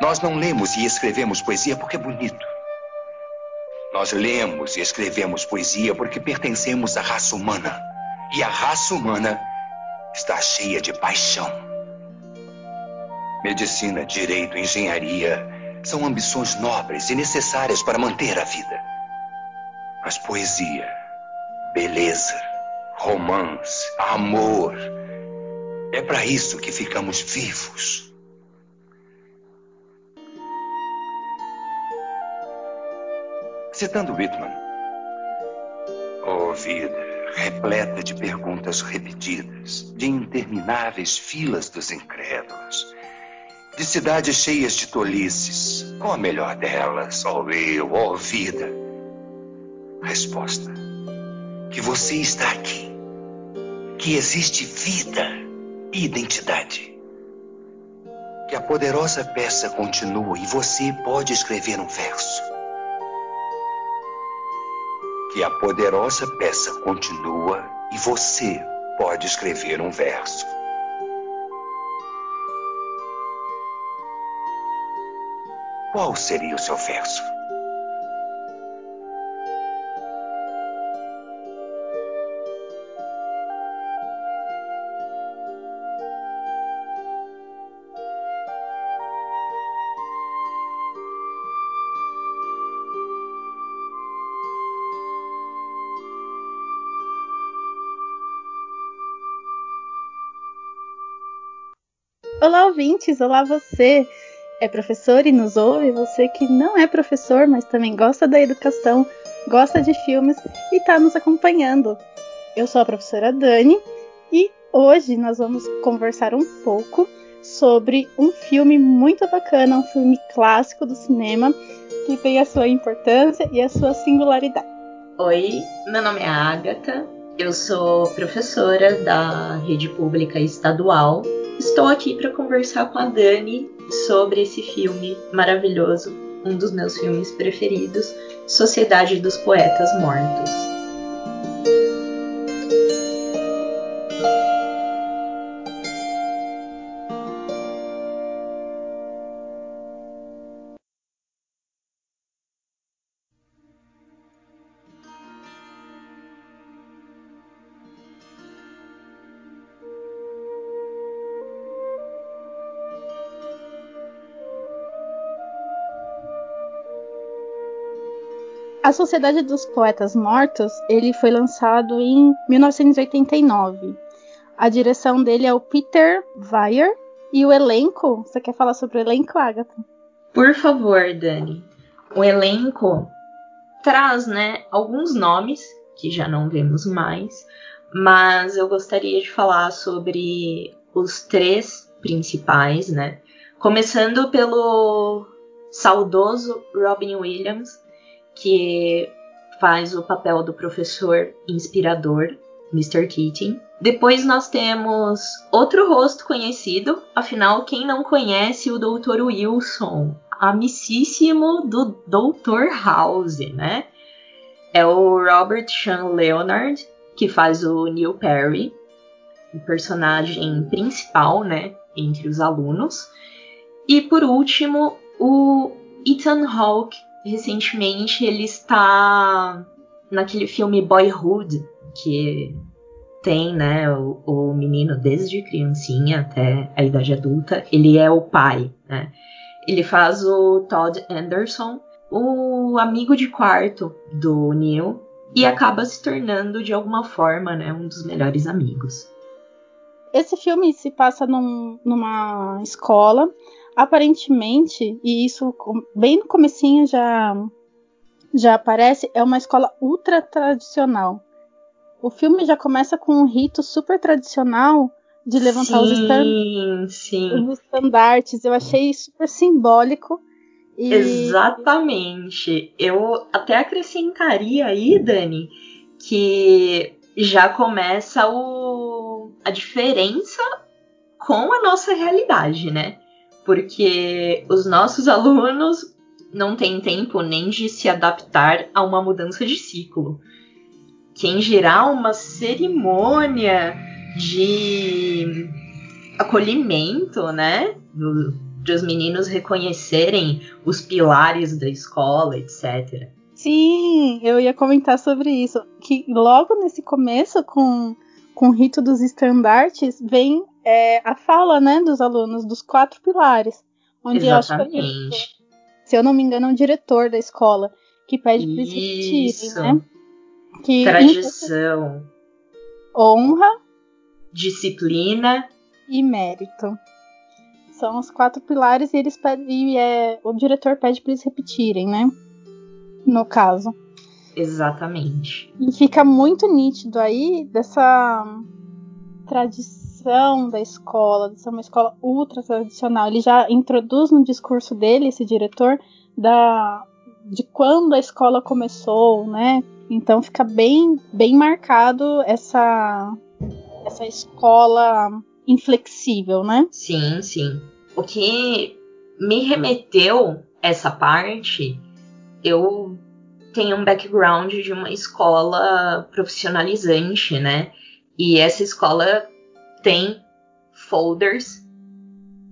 Nós não lemos e escrevemos poesia porque é bonito. Nós lemos e escrevemos poesia porque pertencemos à raça humana. E a raça humana está cheia de paixão. Medicina, direito, engenharia são ambições nobres e necessárias para manter a vida. Mas poesia, beleza, romance, amor, é para isso que ficamos vivos. Citando Whitman, oh vida, repleta de perguntas repetidas, de intermináveis filas dos incrédulos, de cidades cheias de tolices. Qual a melhor delas, oh eu, oh vida? Resposta: que você está aqui, que existe vida e identidade. Que a poderosa peça continua e você pode escrever um verso. Que a poderosa peça continua e você pode escrever um verso. Qual seria o seu verso? Ouvintes! Olá, você! É professor e nos ouve, você que não é professor, mas também gosta da educação, gosta de filmes e está nos acompanhando. Eu sou a professora Dani e hoje nós vamos conversar um pouco sobre um filme muito bacana, um filme clássico do cinema que tem a sua importância e a sua singularidade. Oi, meu nome é Agatha, eu sou professora da rede pública estadual Estou aqui para conversar com a Dani sobre esse filme maravilhoso, um dos meus filmes preferidos, Sociedade dos Poetas Mortos. A Sociedade dos Poetas Mortos, ele foi lançado em 1989. A direção dele é o Peter Weir e o elenco, você quer falar sobre o elenco, Agatha? Por favor, Dani. O elenco traz, né, alguns nomes que já não vemos mais, mas eu gostaria de falar sobre os três principais, né? Começando pelo saudoso Robin Williams, que faz o papel do professor inspirador, Mr. Keating. Depois nós temos outro rosto conhecido, afinal, quem não conhece o Dr. Wilson, amicíssimo do Dr. House, né? É o Robert Sean Leonard, que faz o Neil Perry, o personagem principal, né, entre os alunos. E por último, o Ethan Hawke, recentemente ele está naquele filme Boyhood, que tem, né, o, o, menino desde criancinha até a idade adulta, ele é o pai, né? Ele faz o Todd Anderson, o amigo de quarto do Neil, e acaba se tornando de alguma forma, né, um dos melhores amigos. Esse filme se passa num, numa escola aparentemente, e isso bem no comecinho já já aparece, é uma escola ultra tradicional. O filme já começa com um rito super tradicional de levantar sim, os, stand sim. os estandartes. Eu achei super simbólico. E... Exatamente. Eu até acrescentaria aí, Dani, que já começa o... a diferença com a nossa realidade, né? Porque os nossos alunos não têm tempo nem de se adaptar a uma mudança de ciclo. Quem gerar uma cerimônia de acolhimento, né, do, para os meninos reconhecerem os pilares da escola, etc. Sim, eu ia comentar sobre isso. Que logo nesse começo, com, com o rito dos estandartes, vem é, a fala né, dos alunos dos quatro pilares. Onde Exatamente. acho que, se eu não me engano, é um diretor da escola que pede para eles repetirem, né? Que, Tradição. Honra. Disciplina. E mérito. São os quatro pilares e eles pedem, e é, o diretor pede para eles repetirem, né? No caso. Exatamente. E fica muito nítido aí dessa tradição da escola, de ser uma escola ultra tradicional. Ele já introduz no discurso dele, esse diretor, da de quando a escola começou, né? Então fica bem bem marcado essa essa escola inflexível, né? Sim, sim. O que me remeteu essa parte, eu tenho um background de uma escola profissionalizante, né? E essa escola tem folders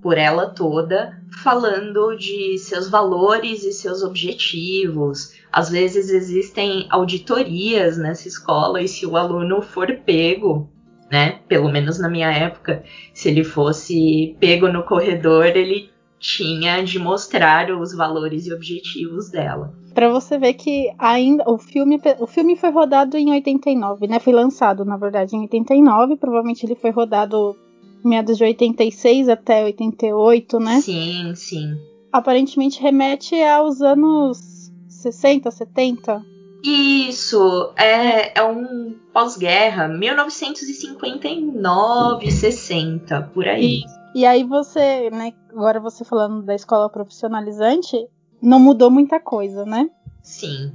por ela toda falando de seus valores e seus objetivos. Às vezes existem auditorias nessa escola e se o aluno for pego né? Pelo menos na minha época, se ele fosse pego no corredor, ele tinha de mostrar os valores e objetivos dela. Para você ver que ainda o filme, o filme foi rodado em 89, né? Foi lançado, na verdade, em 89. Provavelmente ele foi rodado meados de 86 até 88, né? Sim, sim. Aparentemente remete aos anos 60, 70. Isso, é, é um pós-guerra, 1959, 60, por aí. E, e aí você, né, agora você falando da escola profissionalizante, não mudou muita coisa, né? Sim.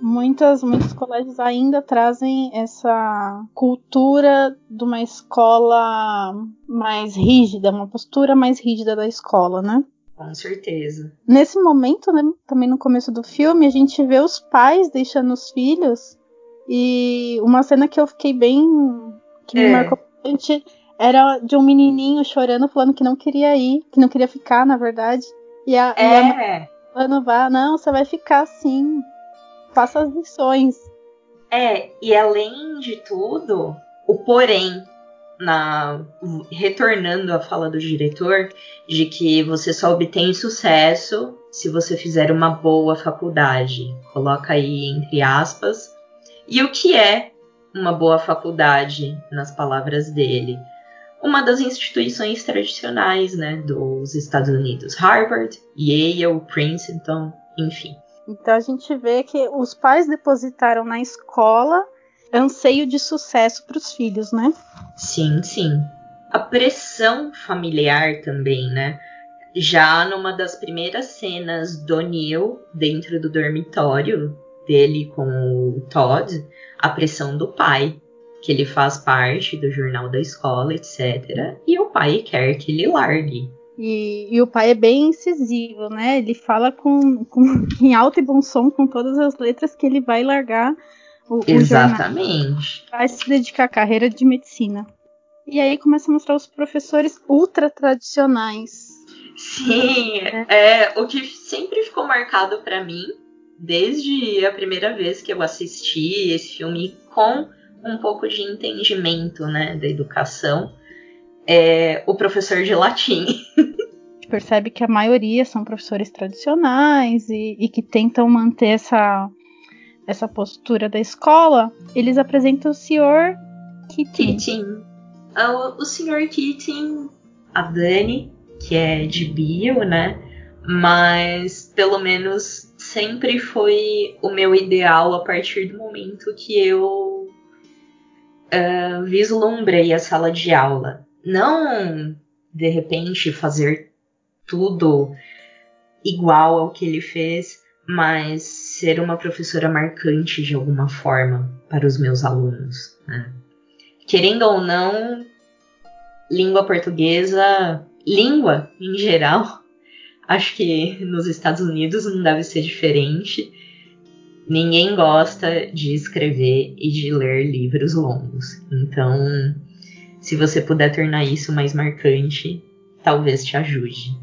Muitas, muitos colégios ainda trazem essa cultura de uma escola mais rígida, uma postura mais rígida da escola, né? Com certeza. Nesse momento, né, também no começo do filme, a gente vê os pais deixando os filhos. E uma cena que eu fiquei bem. que me é. marcou bastante era de um menininho chorando, falando que não queria ir, que não queria ficar, na verdade. E a, é. e a mãe falando, vá, não, você vai ficar sim. Faça as lições. É, e além de tudo, o porém na retornando à fala do diretor de que você só obtém sucesso se você fizer uma boa faculdade. Coloca aí entre aspas. E o que é uma boa faculdade, nas palavras dele? Uma das instituições tradicionais, né, dos Estados Unidos, Harvard, Yale, Princeton, enfim. Então a gente vê que os pais depositaram na escola anseio de sucesso para os filhos, né? Sim, sim. A pressão familiar também, né? Já numa das primeiras cenas do Neil dentro do dormitório dele com o Todd, a pressão do pai, que ele faz parte do jornal da escola, etc. E o pai quer que ele largue. E, e, o pai é bem incisivo, né? Ele fala com, com, em alto e bom som, com todas as letras, que ele vai largar o, Exatamente. O vai se dedicar à carreira de medicina. E aí começa a mostrar os professores ultra tradicionais. Sim, é, é o que sempre ficou marcado para mim, desde a primeira vez que eu assisti esse filme com um pouco de entendimento, né, da educação, é o professor de latim. percebe que a maioria são professores tradicionais e, e que tentam manter essa essa postura da escola, eles apresentam o Sr. Keating. Keating. Ah, o, o Sr. Keating, a Dani, que é de bio, né? Mas pelo menos sempre foi o meu ideal a partir do momento que eu uh, vislumbrei a sala de aula. Não de repente fazer tudo igual ao que ele fez, mas ser uma professora marcante de alguma forma para os meus alunos. Né? Querendo ou não, língua portuguesa, língua em geral, acho que nos Estados Unidos não deve ser diferente. Ninguém gosta de escrever e de ler livros longos. Então, se você puder tornar isso mais marcante, talvez te ajude.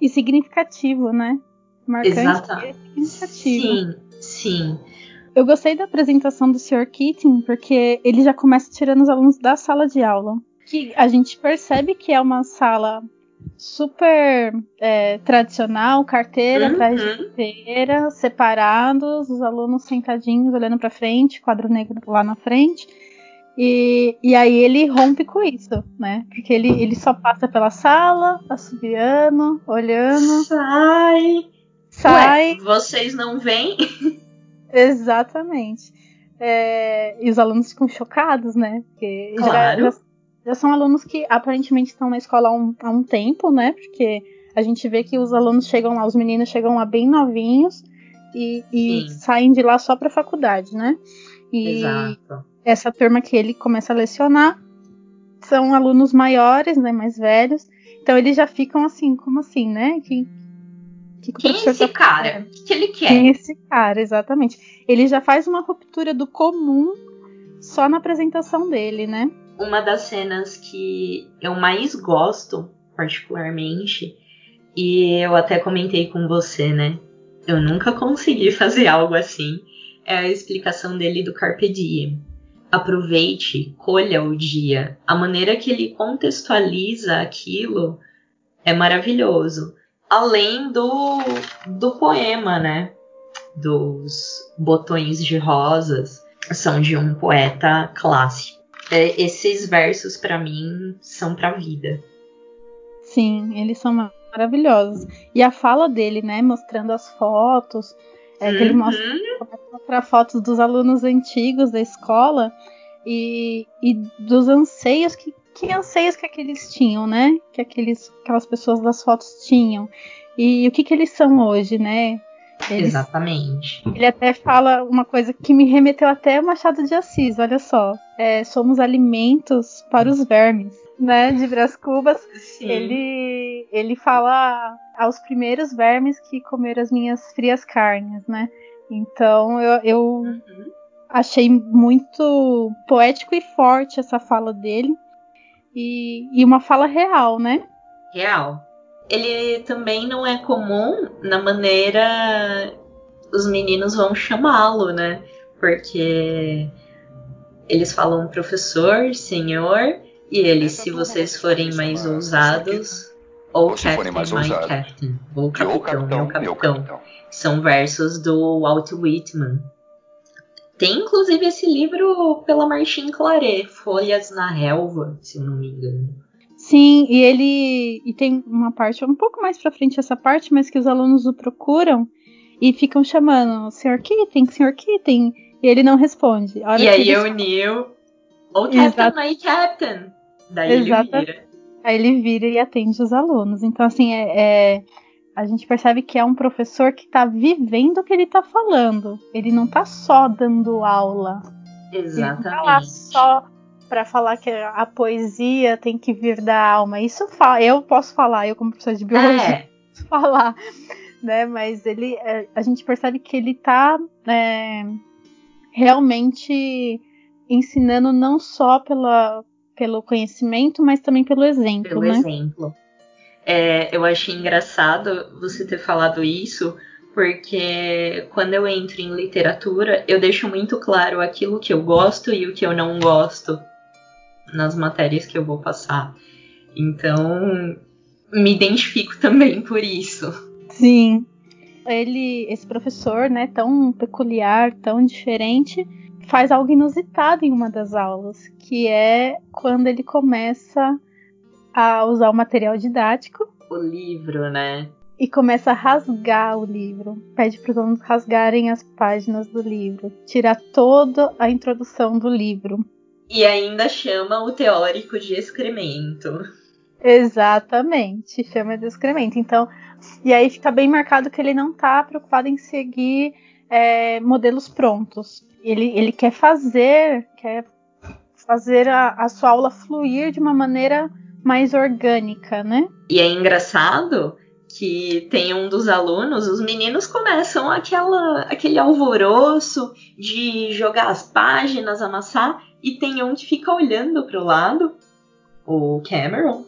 e significativo, né? Marcante Exata. e significativo. Sim, sim. Eu gostei da apresentação do Sr. Keating porque ele já começa tirando os alunos da sala de aula. Que a gente percebe que é uma sala super é, tradicional, carteira Uhum. atrás de carteira, separados, os alunos sentadinhos olhando para frente, quadro negro lá na frente. E, e aí ele rompe com isso, né? Porque ele, ele só passa pela sala, assobiando, olhando, Sai. sai. Ué, vocês não veem? Exatamente. É, e os alunos ficam chocados, né? Porque Claro. já, já são alunos que aparentemente estão na escola há um, há um tempo, né? Porque a gente vê que os alunos chegam lá, os meninos chegam lá bem novinhos e, e saem de lá só pra faculdade, né? E Exato. essa turma que ele começa a lecionar são alunos maiores, né? Mais velhos. Então eles já ficam assim, como assim, né? Que, que que Quem é esse tá cara? O que, que ele quer? Quem é esse cara, exatamente. Ele já faz uma ruptura do comum só na apresentação dele, né? Uma das cenas que eu mais gosto, particularmente, e eu até comentei com você, né? Eu nunca consegui fazer algo assim. É a explicação dele do Carpe Diem. Aproveite, colha o dia. A maneira que ele contextualiza aquilo é maravilhoso. Além do, do poema, né? Dos botões de rosas. São de um poeta clássico. É, esses versos, pra mim, são pra vida. Sim, eles são ma- maravilhosos. E a fala dele, né? Mostrando as fotos. É, que ele Uhum. mostra, começa a mostrar fotos dos alunos antigos da escola e, e dos anseios que, que anseios que aqueles tinham, né? Que aqueles, aquelas pessoas das fotos tinham. E o que, que eles são hoje, né? Eles Exatamente. Ele até fala uma coisa que me remeteu até ao Machado de Assis, olha só. É, somos alimentos para os vermes, né? De Brás Cubas. Sim. Ele, ele fala aos primeiros vermes que comeram as minhas frias carnes, né? Então eu, eu Uhum. achei muito poético e forte essa fala dele. E, e uma fala real, né? Real. Ele também não é comum na maneira os meninos vão chamá-lo, né? Porque eles falam professor, senhor, e ele, se vocês vocês forem mais ousados, ou captain, mais my ousados, captain, ou capitão, capitão, meu meu capitão. capitão. São versos do Walt Whitman. Tem inclusive esse livro pela Martin Claret, Folhas na Relva, se eu não me engano. Sim, e ele. E tem uma parte, um pouco mais pra frente essa parte, mas que os alunos o procuram e ficam chamando Sr. Keating, Sr. Keating, e ele não responde. E aí eles- o Neil, oh Captain, my Captain. Daí Exato. ele vira. Aí ele vira e atende os alunos. Então, assim, é, é- a gente percebe que é um professor que tá vivendo o que ele tá falando. Ele não tá só dando aula. Ele não tá lá Exatamente. só pra falar que a poesia tem que vir da alma. Isso eu posso falar, eu como professor de biologia. É, falar, né? Mas ele, é, a gente percebe que ele tá é, realmente ensinando não só pela, pelo conhecimento, mas também pelo exemplo, pelo né? exemplo. É, eu achei engraçado você ter falado isso, porque quando eu entro em literatura, eu deixo muito claro aquilo que eu gosto e o que eu não gosto nas matérias que eu vou passar. Então, me identifico também por isso. Sim. Ele, esse professor, né, tão peculiar, tão diferente, faz algo inusitado em uma das aulas, que é quando ele começa a usar o material didático O livro, né? e começa a rasgar o livro. Pede para os alunos rasgarem as páginas do livro, tirar toda a introdução do livro. E ainda chama o teórico de excremento. Exatamente, chama de excremento. Então, e aí fica bem marcado que ele não está preocupado em seguir é, modelos prontos. Ele, ele quer fazer, quer fazer a, a sua aula fluir de uma maneira mais orgânica, né? E é engraçado que tem um dos alunos, os meninos começam aquela, aquele alvoroço de jogar as páginas, amassar, e tem um que fica olhando pro lado, o Cameron,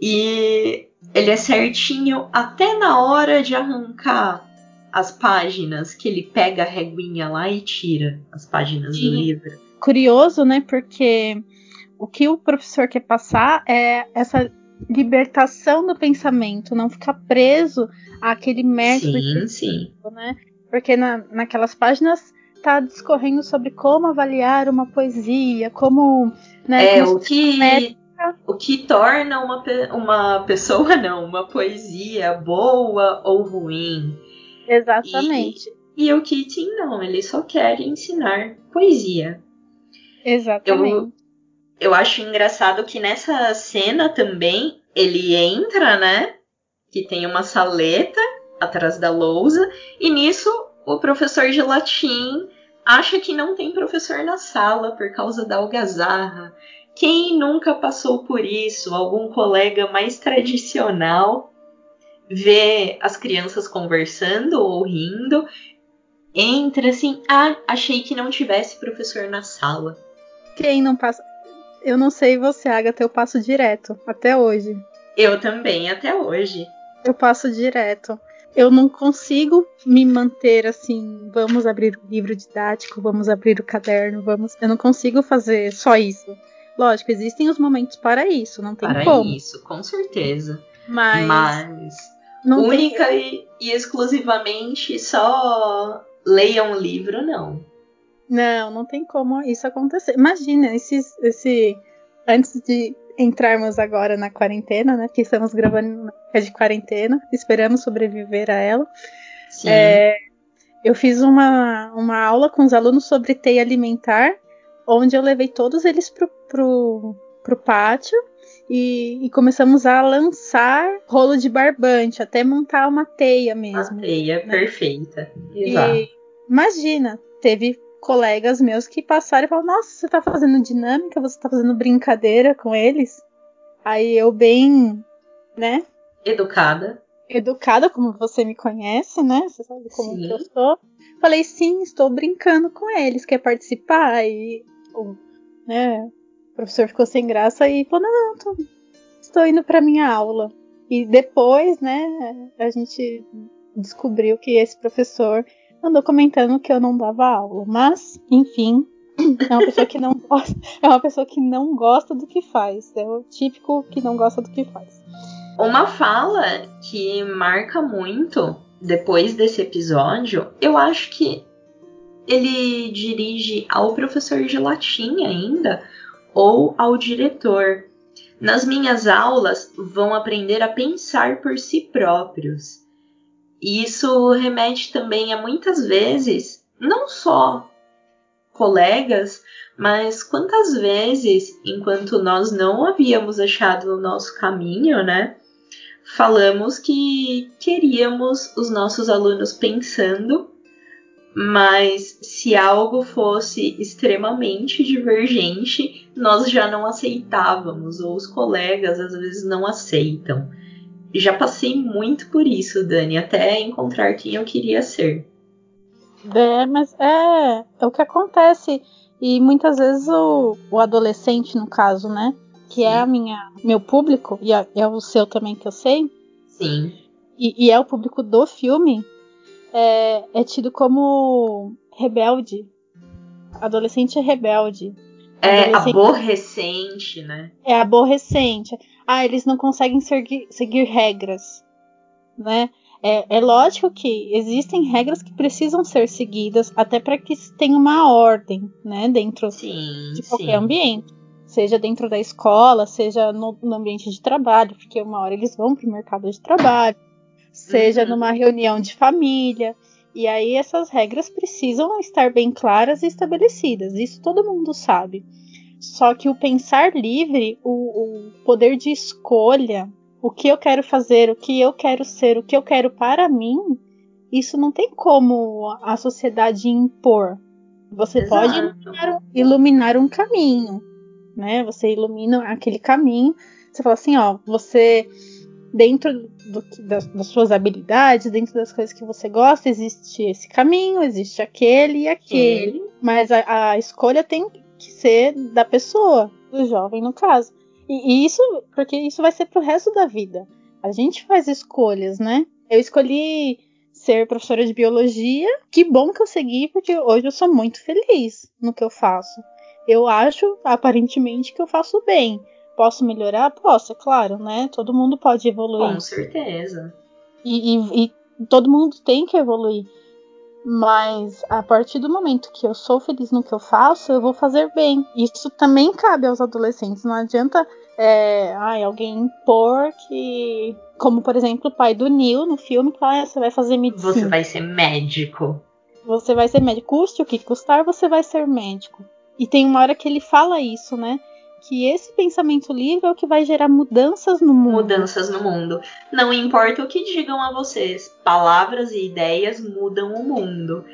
e ele é certinho até na hora de arrancar as páginas, que ele pega a reguinha lá e tira as páginas Sim. do livro. Curioso, né? Porque o que o professor quer passar é essa libertação do pensamento, não ficar preso àquele método. Sim, sim. Né? Porque na, naquelas páginas está discorrendo sobre como avaliar uma poesia, como. Né, é, o que. O que torna uma, uma pessoa, não, uma poesia boa ou ruim. Exatamente. E, e o Keating não, ele só quer ensinar poesia. Exatamente. Eu, eu acho engraçado que nessa cena também ele entra, né? Que tem uma saleta atrás da lousa, e nisso o professor de latim acha que não tem professor na sala por causa da algazarra. Quem nunca passou por isso? Algum colega mais tradicional vê as crianças conversando ou rindo, entra assim, ah, achei que não tivesse professor na sala. Quem não passa? Eu não sei você, Agatha, eu passo direto, até hoje. Eu também, até hoje. Eu passo direto eu não consigo me manter assim, vamos abrir o livro didático, vamos abrir o caderno, vamos. Eu não consigo fazer só isso. Lógico, existem os momentos para isso, não tem para como. Para isso, com certeza. Mas, Mas única tem... e, e exclusivamente só leia um livro, não. Não, não tem como isso acontecer. Imagina, esse, esse antes de entrarmos agora na quarentena, né? Que estamos gravando na época de quarentena, esperamos sobreviver a ela. É, eu fiz uma, uma aula com os alunos sobre teia alimentar, onde eu levei todos eles pro, pro, pro pátio e, e, começamos a lançar rolo de barbante, até montar uma teia mesmo. Uma teia né? perfeita. Exato. E, imagina, teve colegas meus que passaram e falaram: Nossa, você tá fazendo dinâmica, você tá fazendo brincadeira com eles. Aí eu, bem, né? Educada. Educada, como você me conhece, né? Você sabe como que eu sou. Falei: Sim, estou brincando com eles. Quer participar? Aí, o, né? O professor ficou sem graça e falou: Não, não, tô, estou indo para minha aula. E depois, né, a gente descobriu que esse professor andou comentando que eu não dava aula, mas, enfim, é uma pessoa que não gosta, é uma pessoa que não gosta do que faz. É o típico que não gosta do que faz. Uma fala que marca muito depois desse episódio, eu acho que ele dirige ao professor de latim ainda ou ao diretor. Nas minhas aulas vão aprender a pensar por si próprios. E isso remete também a muitas vezes, não só colegas, mas quantas vezes, enquanto nós não havíamos achado o nosso caminho, né? Falamos que queríamos os nossos alunos pensando, mas se algo fosse extremamente divergente, nós já não aceitávamos, ou os colegas às vezes não aceitam já passei muito por isso, Dani, até encontrar quem eu queria ser. É, mas é, é o que acontece. E muitas vezes o, o adolescente, no caso, né? Que é Sim. é a minha, meu público, e é, é, o seu também que eu sei. Sim. E, e é o público do filme, é, é tido como rebelde. Adolescente é rebelde. É aborrecente, né? É aborrecente ah, eles não conseguem seguir, seguir regras, né? É, é, lógico que existem regras que precisam ser seguidas até para que tenha uma ordem, né, dentro sim, de qualquer sim. ambiente, seja dentro da escola, seja no, no, ambiente de trabalho, porque uma hora eles vão para o mercado de trabalho, seja uhum. numa reunião de família, e aí essas regras precisam estar bem claras e estabelecidas. Isso todo mundo sabe. Só que o pensar livre, o, o poder de escolha, o que eu quero fazer, o que eu quero ser, o que eu quero para mim, isso não tem como a sociedade impor. Você Exato. pode iluminar, iluminar, um caminho, né? Você ilumina aquele caminho. Você fala assim, ó, você dentro do, das, das, suas habilidades, dentro das coisas que você gosta, existe esse caminho, existe aquele e aquele. Mas a, a escolha tem que ser da pessoa, do jovem no caso. E, e, isso, porque isso vai ser pro resto da vida. A gente faz escolhas, né? Eu escolhi ser professora de biologia. Que bom que eu segui, porque hoje eu sou muito feliz no que eu faço. Eu acho, aparentemente, que eu faço bem. Posso melhorar? Posso, é claro, né? Todo mundo pode evoluir. Com certeza. E, e, e todo mundo tem que evoluir. Mas a partir do momento que eu sou feliz no que eu faço, eu vou fazer bem. Isso também cabe aos adolescentes. Não adianta é, ai, alguém impor que. Como, por exemplo, o pai do Neil no filme, que ah, você vai fazer medicina. Você vai ser médico. Você vai ser médico. Custe o que custar, você vai ser médico. E tem uma hora que ele fala isso, né? Que esse pensamento livre é o que vai gerar mudanças no mundo. Mudanças no mundo. Não importa o que digam a vocês, palavras e ideias mudam o mundo.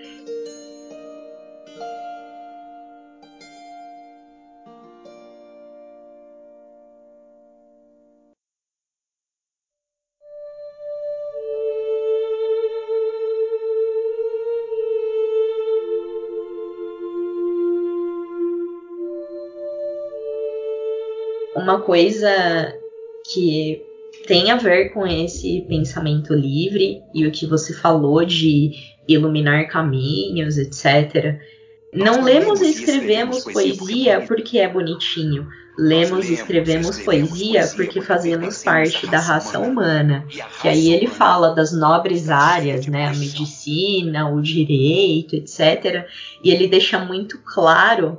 Uma coisa que tem a ver com esse pensamento livre e o que você falou de iluminar caminhos, etc. Não lemos e escrevemos poesia porque é bonitinho. Lemos e escrevemos poesia porque fazemos parte da raça humana. Que aí ele fala das nobres áreas, né? A medicina, o direito, etc. E ele deixa muito claro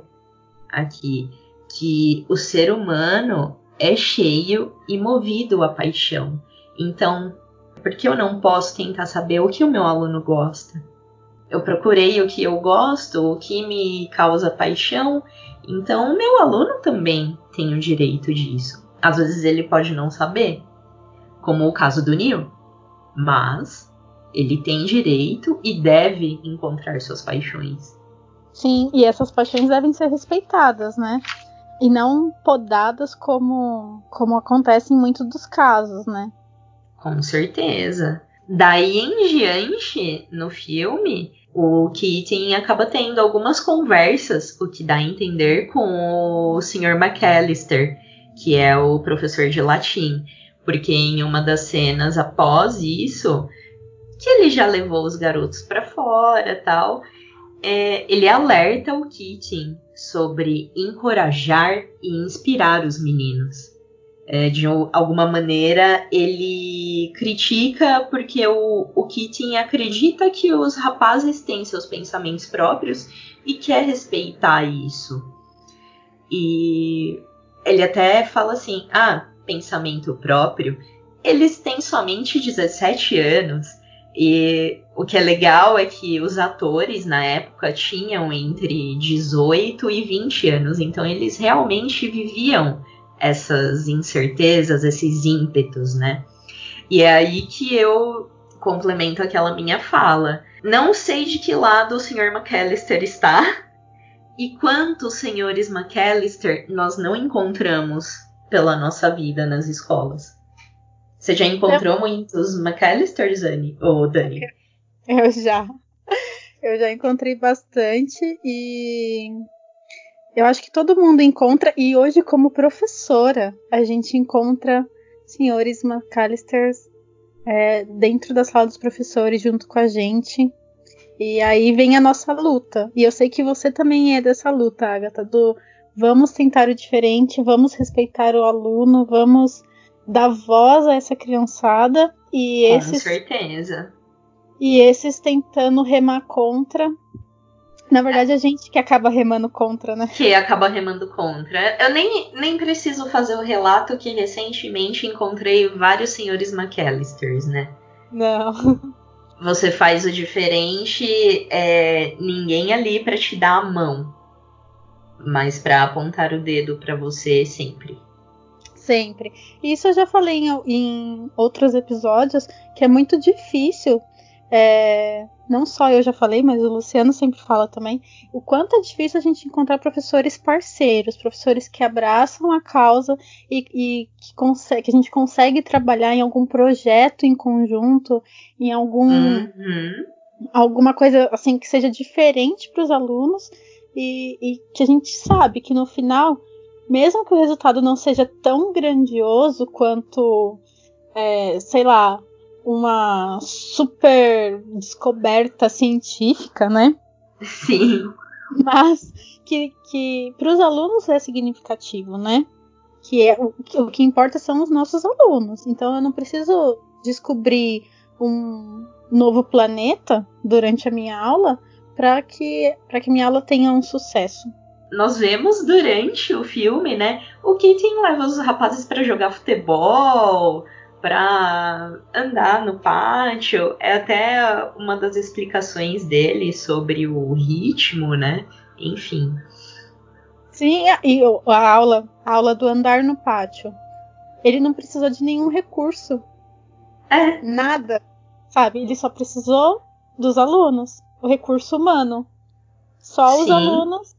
aqui que o ser humano é cheio e movido à paixão. Então, por que eu não posso tentar saber o que o meu aluno gosta? Eu procurei o que eu gosto, o que me causa paixão, então o meu aluno também tem o direito disso. Às vezes ele pode não saber, como o caso do Neil, mas ele tem direito e deve encontrar suas paixões. Sim, e essas paixões devem ser respeitadas, né? E não podadas como, como acontece em muitos dos casos, né? Com certeza. Daí em diante, no filme, o Keating acaba tendo algumas conversas, o que dá a entender com o Sr. McAllister, que é o professor de latim. Porque em uma das cenas após isso, que ele já levou os garotos para fora tal, é, ele alerta o Keating sobre encorajar e inspirar os meninos. É, de alguma maneira, ele critica porque o, o Keating acredita que os rapazes têm seus pensamentos próprios e quer respeitar isso. E ele até fala assim: ah, pensamento próprio. Eles têm somente 17 anos e o que é legal é que os atores na época tinham entre 18 e 20 anos, então eles realmente viviam essas incertezas, esses ímpetos, né? E é aí que eu complemento aquela minha fala. Não sei de que lado o Sr. McAllister está e quantos senhores McAllister nós não encontramos pela nossa vida nas escolas. Você já encontrou eu... muitos McAllisters, Dani? Ou Dani? Eu já. Eu já encontrei bastante e eu acho que todo mundo encontra, e hoje, como professora, a gente encontra senhores McAllisters é, dentro da sala dos professores junto com a gente. E aí vem a nossa luta. E eu sei que você também é dessa luta, Agatha, do vamos tentar o diferente, vamos respeitar o aluno, vamos dar voz a essa criançada e Com esses. Com certeza. E esses tentando remar contra. Na verdade, a gente que acaba remando contra, né? Que acaba remando contra. Eu nem, nem preciso fazer o relato que recentemente encontrei vários senhores McAllisters, né? Não. Você faz o diferente, é, ninguém ali para te dar a mão, mas para apontar o dedo para você sempre sempre. Isso eu já falei em, em outros episódios que é muito difícil. É, não só eu já falei, mas o Luciano sempre fala também, o quanto é difícil a gente encontrar professores parceiros, professores que abraçam a causa e, e que, consegue, que a gente consegue trabalhar em algum projeto em conjunto, em algum uhum. alguma coisa assim que seja diferente para os alunos e, e que a gente sabe que no final mesmo que o resultado não seja tão grandioso quanto é, sei lá, uma super descoberta científica, né? Sim. Mas que, que para os alunos é significativo, né? Que é o, o que importa são os nossos alunos. Então eu não preciso descobrir um novo planeta durante a minha aula para que para que minha aula tenha um sucesso. Nós vemos durante o filme, né? O Keaton leva os rapazes para jogar futebol, para andar no pátio. É até uma das explicações dele sobre o ritmo, né? Enfim. Sim, e a aula, a aula do andar no pátio. Ele não precisou de nenhum recurso. É. Nada. Sabe? Ele só precisou dos alunos. O recurso humano. Só Sim. os alunos,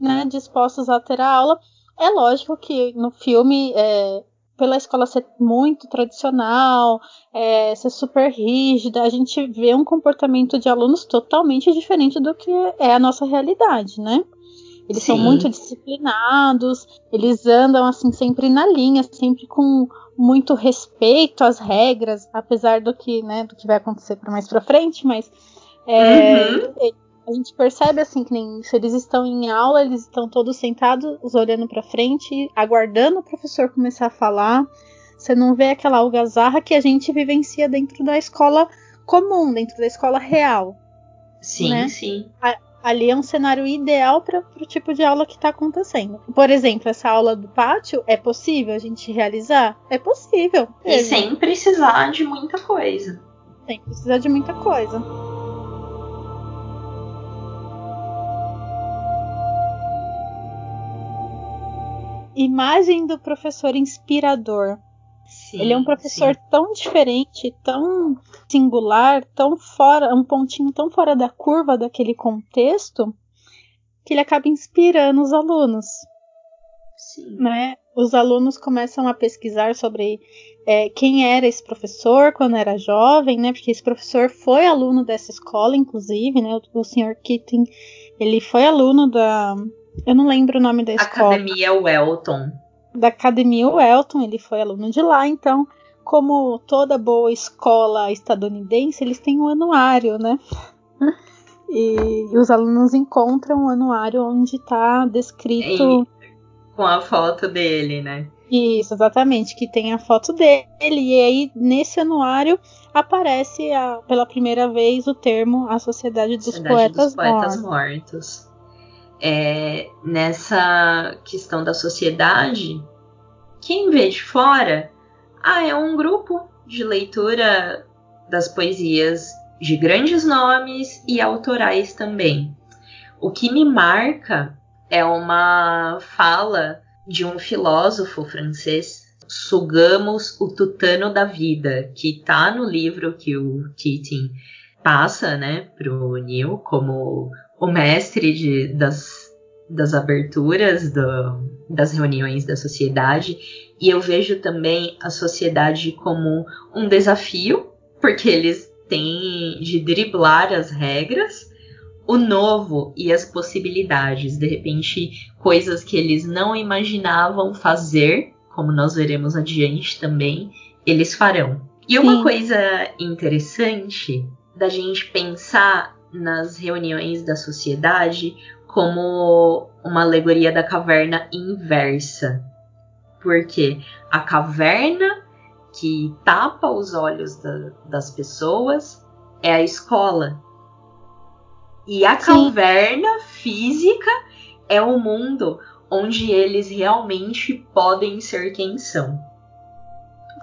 né, dispostos a ter a aula. É lógico que no filme é, pela escola ser muito tradicional, é, ser super rígida, a gente vê um comportamento de alunos totalmente diferente do que é a nossa realidade, né? Eles Sim. são muito disciplinados, eles andam assim sempre na linha, sempre com muito respeito às regras, apesar do que, né, do que vai acontecer para mais para frente, mas é, uhum. A gente percebe assim que nem se eles estão em aula, eles estão todos sentados, olhando para frente, aguardando o professor começar a falar. Você não vê aquela algazarra que a gente vivencia dentro da escola comum, dentro da escola real. Sim, né? sim. A, ali é um cenário ideal para o tipo de aula que está acontecendo. Por exemplo, essa aula do pátio é possível a gente realizar? É possível. E sem precisar de muita coisa. Sem precisar de muita coisa. Imagem do professor inspirador. Sim, ele é um professor sim. tão diferente, tão singular, tão fora, um pontinho tão fora da curva daquele contexto, que ele acaba inspirando os alunos. Sim. Né? Os alunos começam a pesquisar sobre é, quem era esse professor quando era jovem, né? Porque esse professor foi aluno dessa escola, inclusive, né? O, o Sr. Keating, ele foi aluno da, eu não lembro o nome da escola. Academia Welton. Da Academia Welton, ele foi aluno de lá, então, como toda boa escola estadunidense, eles têm um anuário, né? E, e os alunos encontram um anuário onde está descrito. E, com a foto dele, né? Isso, exatamente, que tem a foto dele, e aí nesse anuário aparece a, pela primeira vez o termo A Sociedade dos, Sociedade Poetas, dos Poetas Mortos. Mortos é, nessa questão da sociedade, quem vê de fora, ah, é um grupo de leitura das poesias de grandes nomes e autorais também. O que me marca é uma fala de um filósofo francês, Sugamos o Tutano da Vida, que está no livro que o Keating passa, né, pro Neil como o mestre de, das, das aberturas do, das reuniões da sociedade, e eu vejo também a sociedade como um desafio, porque eles têm de driblar as regras, o novo e as possibilidades, de repente, coisas que eles não imaginavam fazer, como nós veremos adiante também, eles farão. E uma Sim. coisa interessante da gente pensar nas reuniões da sociedade como uma alegoria da caverna inversa. Porque a caverna que tapa os olhos da, das pessoas é a escola. E a Sim. caverna física é o mundo onde eles realmente podem ser quem são.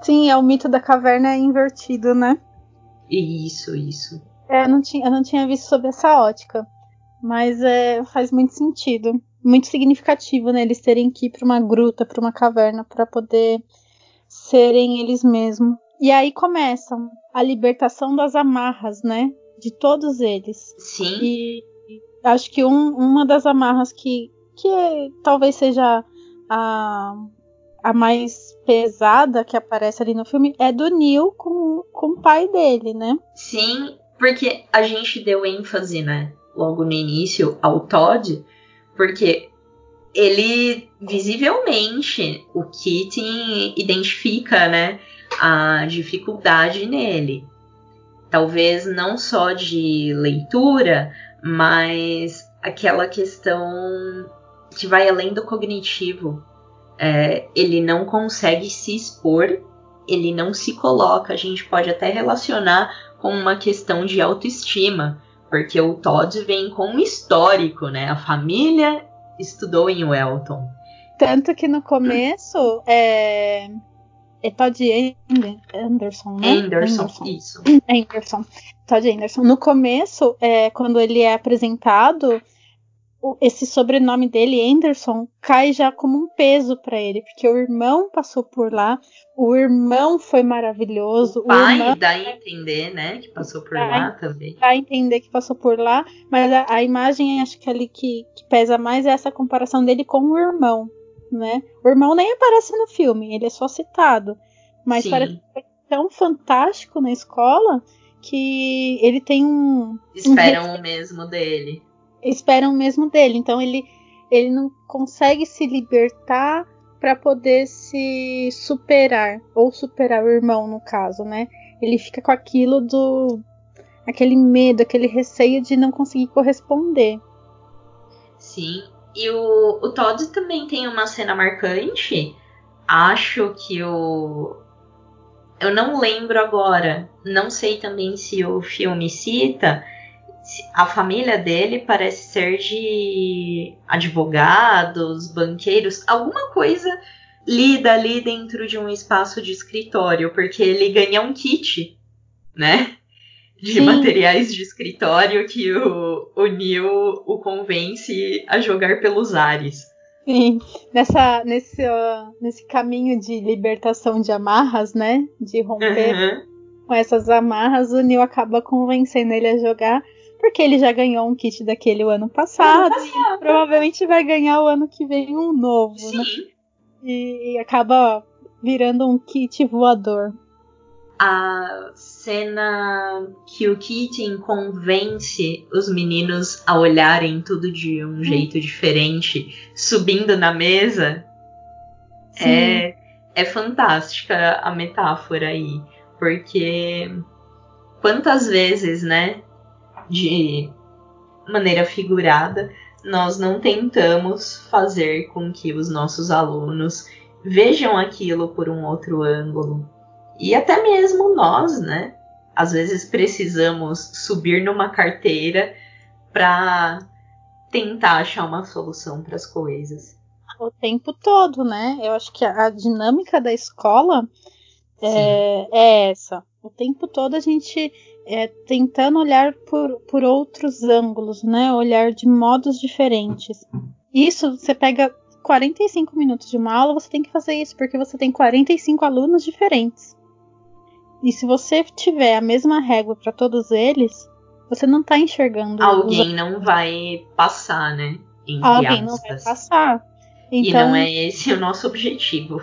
Sim, é o mito da caverna invertido, né? Isso, isso. É, eu não tinha, eu não tinha visto sob essa ótica. Mas é, faz muito sentido. Muito significativo, né? Eles terem que ir para uma gruta, para uma caverna, para poder serem eles mesmos. E aí começam a libertação das amarras, né? De todos eles. Sim. E acho que um, uma das amarras que, que é, talvez seja a, a mais pesada que aparece ali no filme é do Neil com, com o pai dele, né? Sim, porque a gente deu ênfase, né, logo no início, ao Todd, porque ele visivelmente o Keating identifica, né, a dificuldade nele. Talvez não só de leitura, mas aquela questão que vai além do cognitivo. É, ele não consegue se expor, ele não se coloca. A gente pode até relacionar com uma questão de autoestima, porque o Todd vem com um histórico, né? A família estudou em Welton. Tanto que no começo é, é Todd Anderson, né? Anderson, Anderson. isso. Anderson. Todd Anderson. No começo, é, quando ele é apresentado, esse sobrenome dele, Anderson, cai já como um peso para ele, porque o irmão passou por lá, o irmão foi maravilhoso. O pai irmão... dá a entender, né, que passou por dá lá também. Dá a entender que passou por lá, mas a, a imagem, acho que ali que, que, pesa mais é essa comparação dele com o irmão, né? O irmão nem aparece no filme, ele é só citado, mas Sim. parece tão fantástico na escola que ele tem um. Esperam um... o mesmo dele esperam mesmo dele. Então ele, ele não consegue se libertar para poder se superar ou superar o irmão no caso, né? Ele fica com aquilo do aquele medo, aquele receio de não conseguir corresponder. Sim. E o, o Todd também tem uma cena marcante. Acho que o eu não lembro agora, não sei também se o filme cita, a família dele parece ser de advogados, banqueiros, alguma coisa lida ali dentro de um espaço de escritório, porque ele ganha um kit, né? De Sim. materiais de escritório que o, o Neil o convence a jogar pelos ares. Sim, nessa, nesse, uh, nesse caminho de libertação de amarras, né? De romper uhum. com essas amarras, o Neil acaba convencendo ele a jogar porque ele já ganhou um kit daquele o ano passado, ano passado. e provavelmente vai ganhar o ano que vem um novo, né? Sim. né? E, acaba virando um kit voador. A cena que o Keating convence os meninos a olharem tudo de um jeito diferente, subindo na mesa, é, é fantástica a metáfora aí. Porque quantas vezes, né, de maneira figurada, nós não tentamos fazer com que os nossos alunos vejam aquilo por um outro ângulo. E até mesmo nós, né? Às vezes precisamos subir numa carteira para tentar achar uma solução para as coisas. O tempo todo, né? Eu acho que a, dinâmica da escola é, é, essa. O tempo todo a gente é, tentando olhar por, por outros ângulos, né? Olhar de modos diferentes. Isso você pega 45 minutos de uma aula, você tem que fazer isso, porque você tem 45 alunos diferentes. E se você tiver a mesma régua para todos eles, você não está enxergando. Alguém os... não vai passar, né? Alguém aspas. não vai passar. Então, e não então é esse o nosso objetivo.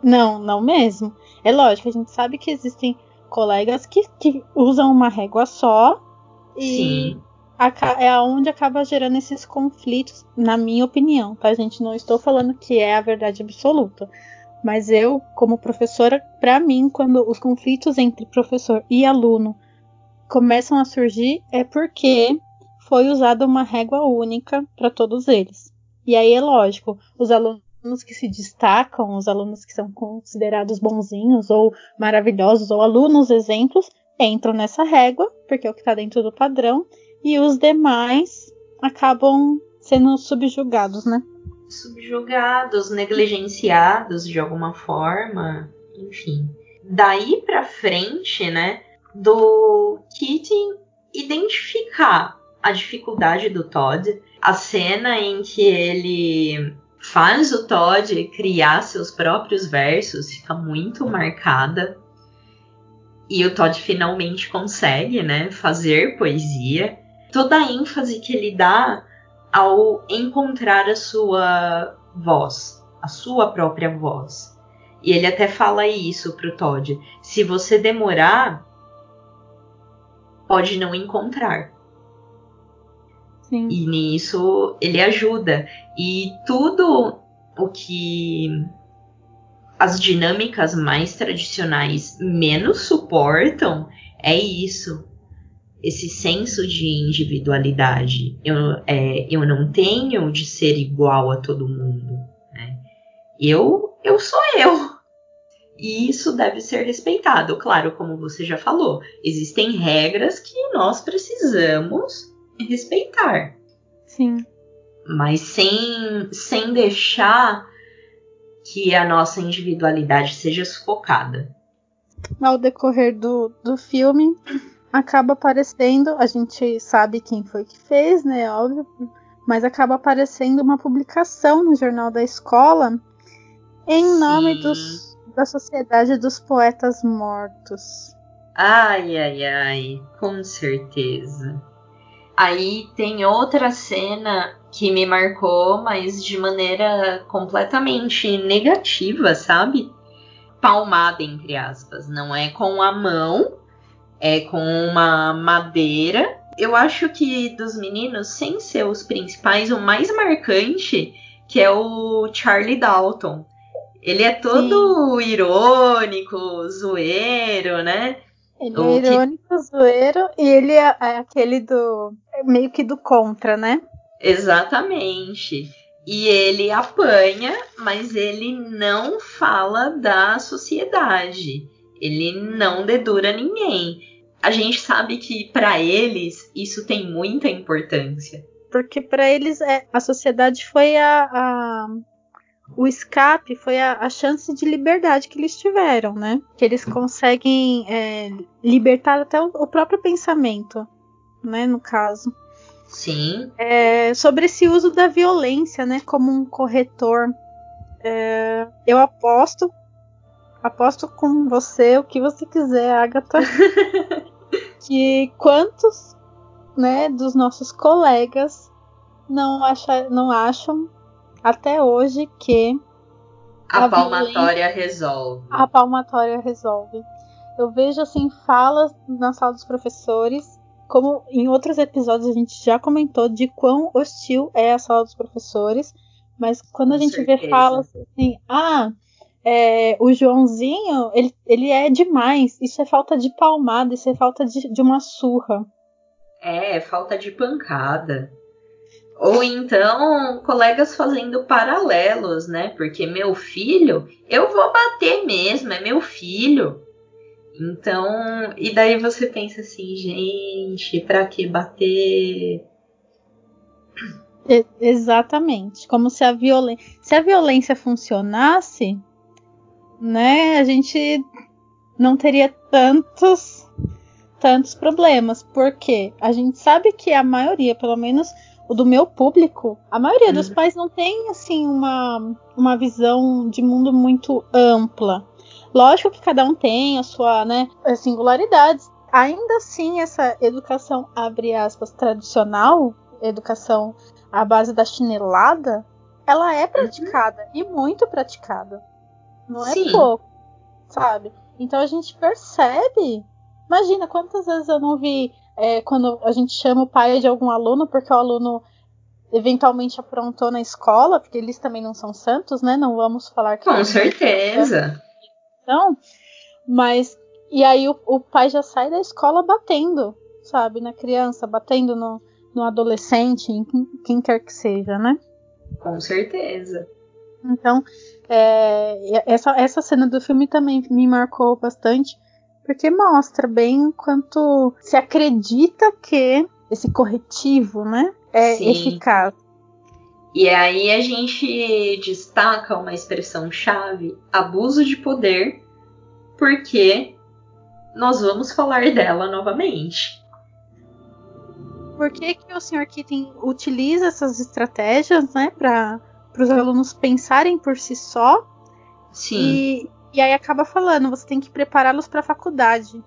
Não, não mesmo. É lógico, a gente sabe que existem colegas que, que usam uma régua só e é onde acaba gerando esses conflitos, na minha opinião, tá, gente? Não estou falando que é a verdade absoluta. Mas eu, como professora, para mim, quando os conflitos entre professor e aluno começam a surgir, é porque foi usada uma régua única para todos eles. E aí é lógico, os alunos alunos que se destacam, os alunos que são considerados bonzinhos ou maravilhosos, ou alunos exemplos, entram nessa régua, porque é o que está dentro do padrão, e os demais acabam sendo subjugados, né? Subjugados, negligenciados de alguma forma, enfim. Daí para frente, né, do Keating identificar a dificuldade do Todd, a cena em que ele faz o Todd criar seus próprios versos, fica muito marcada. E o Todd finalmente consegue, né, fazer poesia. Toda a ênfase que ele dá ao encontrar a sua voz, a sua própria voz. E ele até fala isso pro Todd: se você demorar, pode não encontrar. Sim. E nisso ele ajuda. E tudo o que as dinâmicas mais tradicionais menos suportam é isso. Esse senso de individualidade. Eu, é, eu não tenho de ser igual a todo mundo. Né? Eu, eu sou eu. E isso deve ser respeitado. Claro, como você já falou, existem regras que nós precisamos respeitar. Sim. Mas sem, sem deixar que a nossa individualidade seja sufocada. Ao decorrer do, do filme, acaba aparecendo, a gente sabe quem foi que fez, né? Óbvio, mas acaba aparecendo uma publicação no jornal da escola em Sim. nome dos, da Sociedade dos Poetas Mortos. Ai, ai, ai, com certeza. Aí tem outra cena que me marcou, mas de maneira completamente negativa, sabe? Palmada, entre aspas. Não é com a mão, é com uma madeira. Eu acho que dos meninos, sem ser os principais, o mais marcante, que é o Charlie Dalton. Ele é todo irônico, zoeiro, né? Ele O é que- irônico, zoeiro, e ele é, é aquele do. é meio que do contra, né? Exatamente. E ele apanha, mas ele não fala da sociedade. Ele não dedura ninguém. A gente sabe que para eles isso tem muita importância. Porque para eles é, a sociedade foi a, a- o escape, foi a, a chance de liberdade que eles tiveram, né? Que eles conseguem é, libertar até o, o próprio pensamento, né? No caso. Sim, É, sobre esse uso da violência, né? Como um corretor. É, eu aposto, aposto com você o que você quiser, Agatha, que quantos, né, dos nossos colegas não, acha, não acham até hoje que a, A palmatória resolve. a palmatória resolve. Eu vejo assim falas na sala dos professores, como em outros episódios a gente já comentou de quão hostil é a sala dos professores, mas quando Com a gente certeza. vê falas assim, ah, é, o Joãozinho, ele, ele é demais, isso é falta de palmada, isso é falta de, de uma surra. É, falta de pancada. Ou então, colegas fazendo paralelos, né? Porque meu filho, eu vou bater mesmo, é meu filho. Então, e daí você pensa assim, gente, pra que bater? Exatamente. Como se a violência. Se a violência funcionasse, né, a gente não teria tantos tantos problemas. Porque a gente sabe que a maioria, pelo menos do meu público, a maioria dos Uhum. pais não tem assim uma, uma visão de mundo muito ampla. Lógico que cada um tem a sua, né, singularidades. Ainda assim, essa educação, abre aspas, tradicional, educação à base da chinelada, ela é praticada e muito praticada. Não é Sim. pouco, sabe? Então a gente percebe. Imagina quantas vezes eu não vi é, quando a gente chama o pai de algum aluno porque o aluno eventualmente aprontou na escola, porque eles também não são santos, né? Não vamos falar que Com certeza. não, mas e aí o, o pai já sai da escola batendo, sabe, na criança, batendo no, no adolescente, em quem, quem quer que seja, né? Com certeza. Então, é, essa, essa cena do filme também me marcou bastante, porque mostra bem o quanto se acredita que esse corretivo, né, é Sim. eficaz. E aí a gente destaca uma expressão chave, abuso de poder, porque nós vamos falar dela novamente. Por que, que o Sr. Keating utiliza essas estratégias, né, para os alunos pensarem por si só Sim, E, e aí acaba falando, você tem que prepará-los para a faculdade.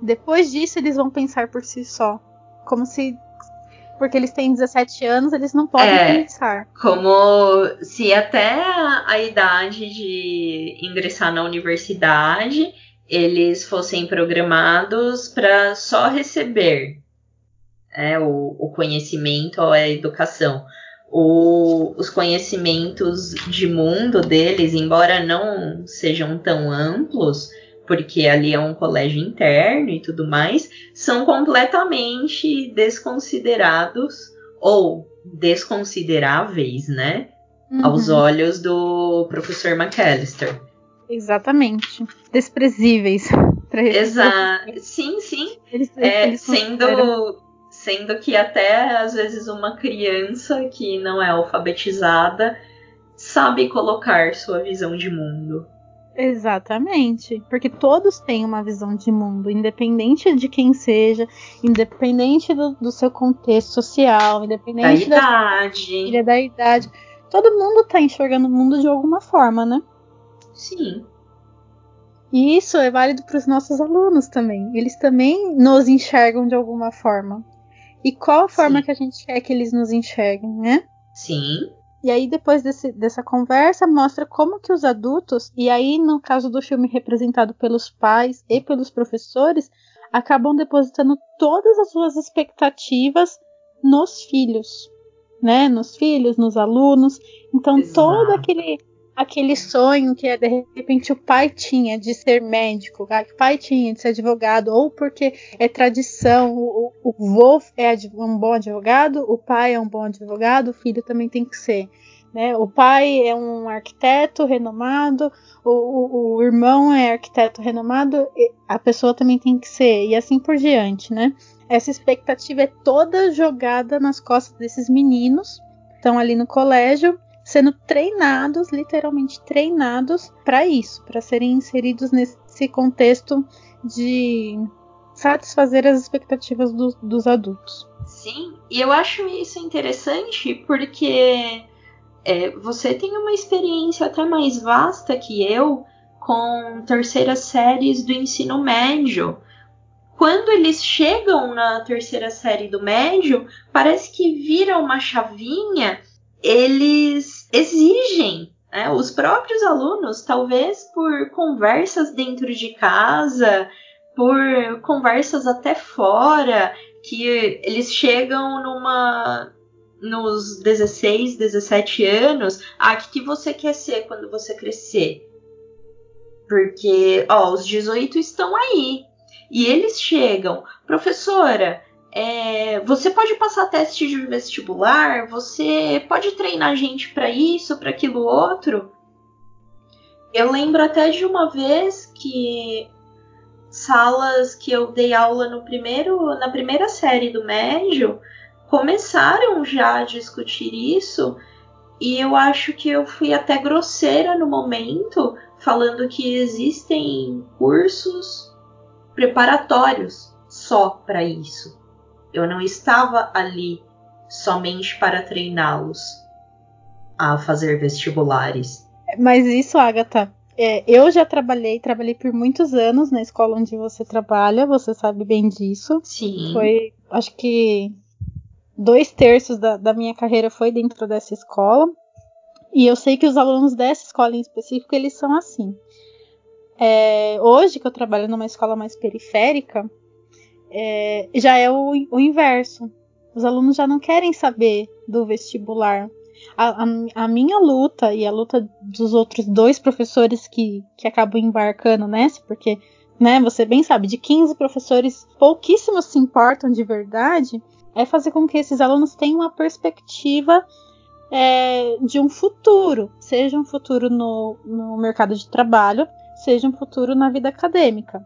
Depois disso, eles vão pensar por si só. Como se. Porque eles têm 17 anos, eles não podem É. pensar. como se até a idade de ingressar na universidade eles fossem programados para só receber. é, o, o conhecimento ou a educação. O, os conhecimentos de mundo deles, embora não sejam tão amplos, porque ali é um colégio interno e tudo mais, são completamente desconsiderados ou desconsideráveis, né? Uhum. Aos olhos do professor McAllister. Exatamente. Desprezíveis. Exato. Sim, sim. Eles, é, eles sendo, sendo que até às vezes uma criança que não é alfabetizada sabe colocar sua visão de mundo. Exatamente, porque todos têm uma visão de mundo, independente de quem seja, independente do, do seu contexto social, independente da idade. Da, da idade. Todo mundo está enxergando o mundo de alguma forma, né? Sim. E isso é válido para os nossos alunos também. Eles também nos enxergam de alguma forma. E qual a forma Sim. que a gente quer que eles nos enxerguem, né? Sim. E aí, depois desse, dessa conversa, mostra como que os adultos, e aí, no caso do filme representado pelos pais e pelos professores, acabam depositando todas as suas expectativas nos filhos, né? Nos filhos, nos alunos. Então, Exato. todo aquele aquele sonho que de repente o pai tinha de ser médico, o pai tinha de ser advogado, ou porque é tradição, o, o, é um bom advogado, o pai é um bom advogado, o filho também tem que ser. Né? O pai é um arquiteto renomado, o, o, o irmão é arquiteto renomado, a pessoa também tem que ser, e assim por diante, né? Essa expectativa é toda jogada nas costas desses meninos, estão ali no colégio, sendo treinados, literalmente treinados para isso, para serem inseridos nesse contexto de satisfazer as expectativas do, dos adultos. Sim, e eu acho isso interessante porque é, você tem uma experiência até mais vasta que eu com terceiras séries do ensino médio. Quando eles chegam na terceira série do médio, parece que vira uma chavinha eles exigem né, os próprios alunos, talvez por conversas dentro de casa, por conversas até fora, que eles chegam numa nos 16, 17 anos, ah, que, que você quer ser quando você crescer? Porque, ó, os 18 estão aí. E eles chegam, professora, é, você pode passar teste de vestibular, você pode treinar gente para isso, para aquilo outro. Eu lembro até de uma vez que salas que eu dei aula no primeiro, na primeira série do médio começaram já a discutir isso e eu acho que eu fui até grosseira no momento, falando que existem cursos preparatórios só para isso. Eu não estava ali somente para treiná-los a fazer vestibulares. Mas isso, Agatha, é, eu já trabalhei, trabalhei por muitos anos na escola onde você trabalha, você sabe bem disso. Sim. Foi, acho que dois terços da, da minha carreira foi dentro dessa escola. E eu sei que os alunos dessa escola em específico, eles são assim. É, hoje que eu trabalho numa escola mais periférica, é, já é o, o, inverso. Os alunos já não querem saber do vestibular. A, a, a, minha luta e a luta dos outros dois professores que, que acabam embarcando nessa, porque, né, você bem sabe, de 15 professores, pouquíssimos se importam de verdade, é fazer com que esses alunos tenham uma perspectiva é, de um futuro, seja um futuro no, no mercado de trabalho, seja um futuro na vida acadêmica.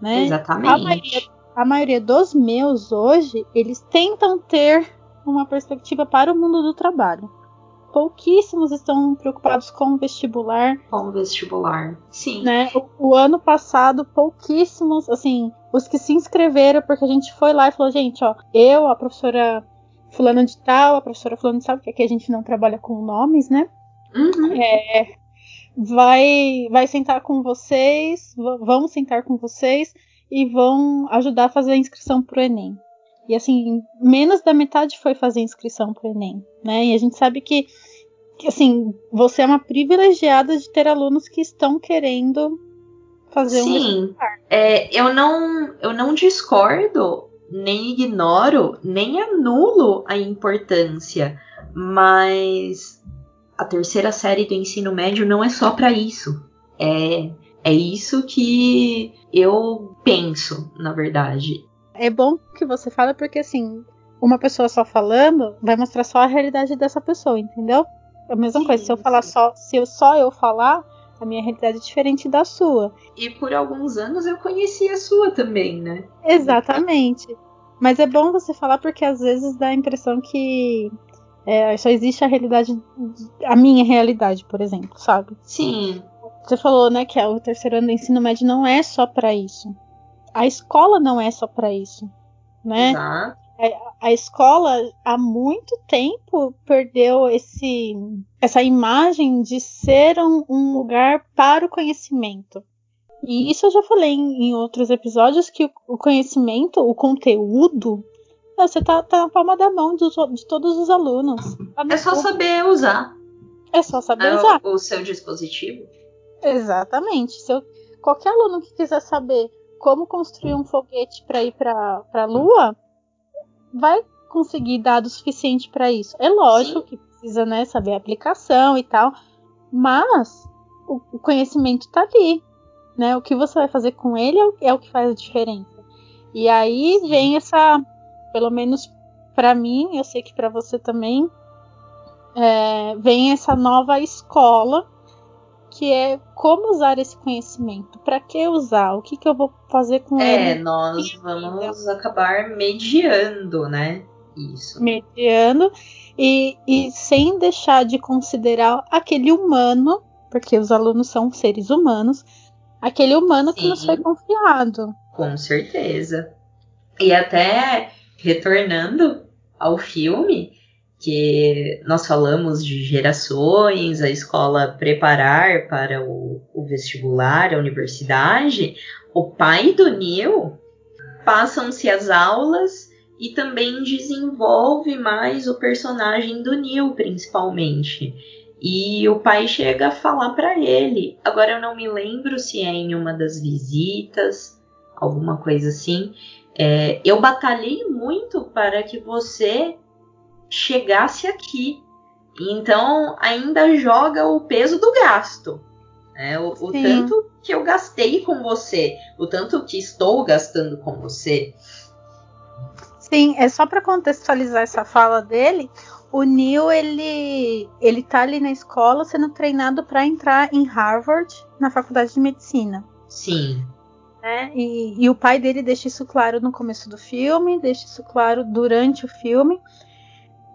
Né? Exatamente. A maioria, a maioria dos meus hoje, eles tentam ter uma perspectiva para o mundo do trabalho. Pouquíssimos estão preocupados com o vestibular. Com o vestibular, sim. Né? O, o, ano passado, pouquíssimos, assim, os que se inscreveram, porque a gente foi lá e falou, gente, ó, eu, a professora fulana de tal, a professora fulana de tal, porque aqui a gente não trabalha com nomes, né? Uhum. É, vai, vai sentar com vocês, vamos sentar com vocês e vão ajudar a fazer a inscrição para o Enem. E assim, menos da metade foi fazer inscrição para o Enem, né? E a gente sabe que, que, assim, você é uma privilegiada de ter alunos que estão querendo fazer Sim, um é, eu não eu não discordo nem ignoro, nem anulo a importância, mas a terceira série do ensino médio não é só para isso. É, é isso que eu penso, na verdade. É bom que você fala porque assim, uma pessoa só falando vai mostrar só a realidade dessa pessoa, entendeu? É a mesma sim, coisa, se eu falar só, se eu, só eu falar, a minha realidade é diferente da sua. E por alguns anos eu conheci a sua também, né? Exatamente. Mas é bom você falar porque às vezes dá a impressão que é, só existe a realidade, a minha realidade, por exemplo, sabe? Sim. Você falou, né, que o terceiro ano do ensino médio não é só para isso. A escola não é só para isso, né? A, a escola há muito tempo perdeu esse, essa imagem de ser um, um lugar para o conhecimento. E isso eu já falei em, em outros episódios que o, o, conhecimento, o conteúdo, você tá, tá na palma da mão de, de todos os alunos. Tá é só saber usar. É só saber é usar. O, o, seu dispositivo. Exatamente. Se eu, qualquer aluno que quiser saber como construir um foguete para ir para a Lua, vai conseguir dados suficiente para isso. É lógico Sim. que precisa né, saber a aplicação e tal, mas o, o conhecimento está ali. Né? O que você vai fazer com ele é o, é o que faz a diferença. E aí Sim. vem essa, pelo menos para mim, eu sei que para você também, é, vem essa nova escola que é como usar esse conhecimento, para que usar, o que, que eu vou fazer com é, ele. É, nós vamos acabar mediando, né? Isso. Mediando e, e sem deixar de considerar aquele humano, porque os alunos são seres humanos, aquele humano Sim, que nos foi confiado. Com certeza. E até retornando ao filme, que nós falamos de gerações, a escola preparar para o, o vestibular, a universidade, o pai do Neil passam-se as aulas e também desenvolve mais o personagem do Neil, principalmente. E o pai chega a falar para ele. Agora eu não me lembro se é em uma das visitas, alguma coisa assim. É, eu batalhei muito para que você chegasse aqui. Então ainda joga o peso do gasto. Né? O, o tanto que eu gastei com você, o tanto que estou gastando com você. Sim, é só para contextualizar essa fala dele. O Neil ele ele tá ali na escola sendo treinado para entrar em Harvard na faculdade de medicina. Sim. É, e, e o pai dele deixa isso claro no começo do filme, deixa isso claro durante o filme.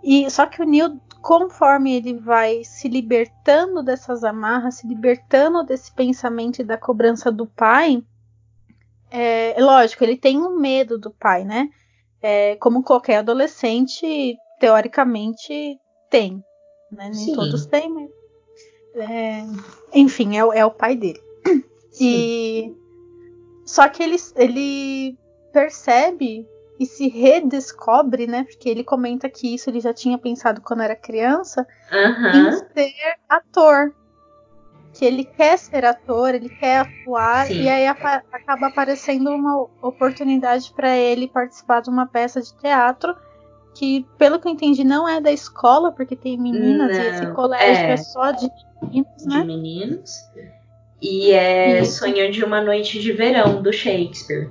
E só que o Neil, conforme ele vai se libertando dessas amarras, se libertando desse pensamento e da cobrança do pai, é, é lógico, ele tem um medo do pai, né? É, como qualquer adolescente, teoricamente, tem. Né? Nem todos têm, mas. É, enfim, é, é, o pai dele. Sim. E. Só que ele, ele percebe e se redescobre, né? Porque ele comenta que isso ele já tinha pensado quando era criança, uhum. em ser ator. Que ele quer ser ator, ele quer atuar, Sim. e aí acaba aparecendo uma oportunidade para ele participar de uma peça de teatro que, pelo que eu entendi, não é da escola, porque tem meninas, não, e esse colégio é, é, só de meninos, né? De meninos. E é Isso. Sonho de uma Noite de Verão, do Shakespeare.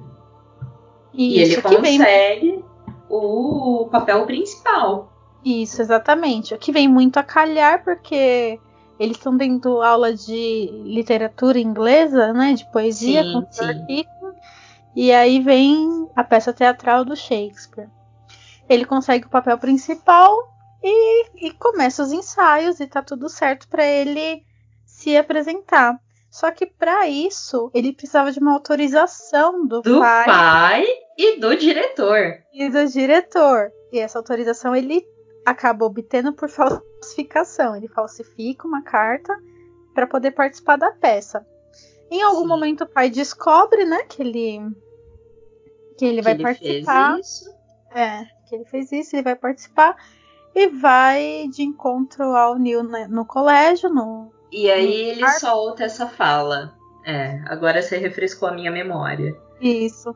E ele consegue vem... o papel principal. Isso, exatamente. O que vem muito a calhar, porque eles estão tendo aula de literatura inglesa, né? De poesia sim, com sim. E aí vem a peça teatral do Shakespeare. Ele consegue o papel principal e, e começa os ensaios e tá tudo certo para ele se apresentar. Só que para isso ele precisava de uma autorização do, do pai, pai e do diretor. E do diretor. E essa autorização ele acaba obtendo por falsificação. Ele falsifica uma carta para poder participar da peça. Em algum Sim. momento o pai descobre, né, que ele que ele que vai ele participar. Fez isso. É, que ele fez isso, ele vai participar e vai de encontro ao Neil no colégio, no e aí ele solta essa fala. É, agora você refrescou a minha memória. Isso.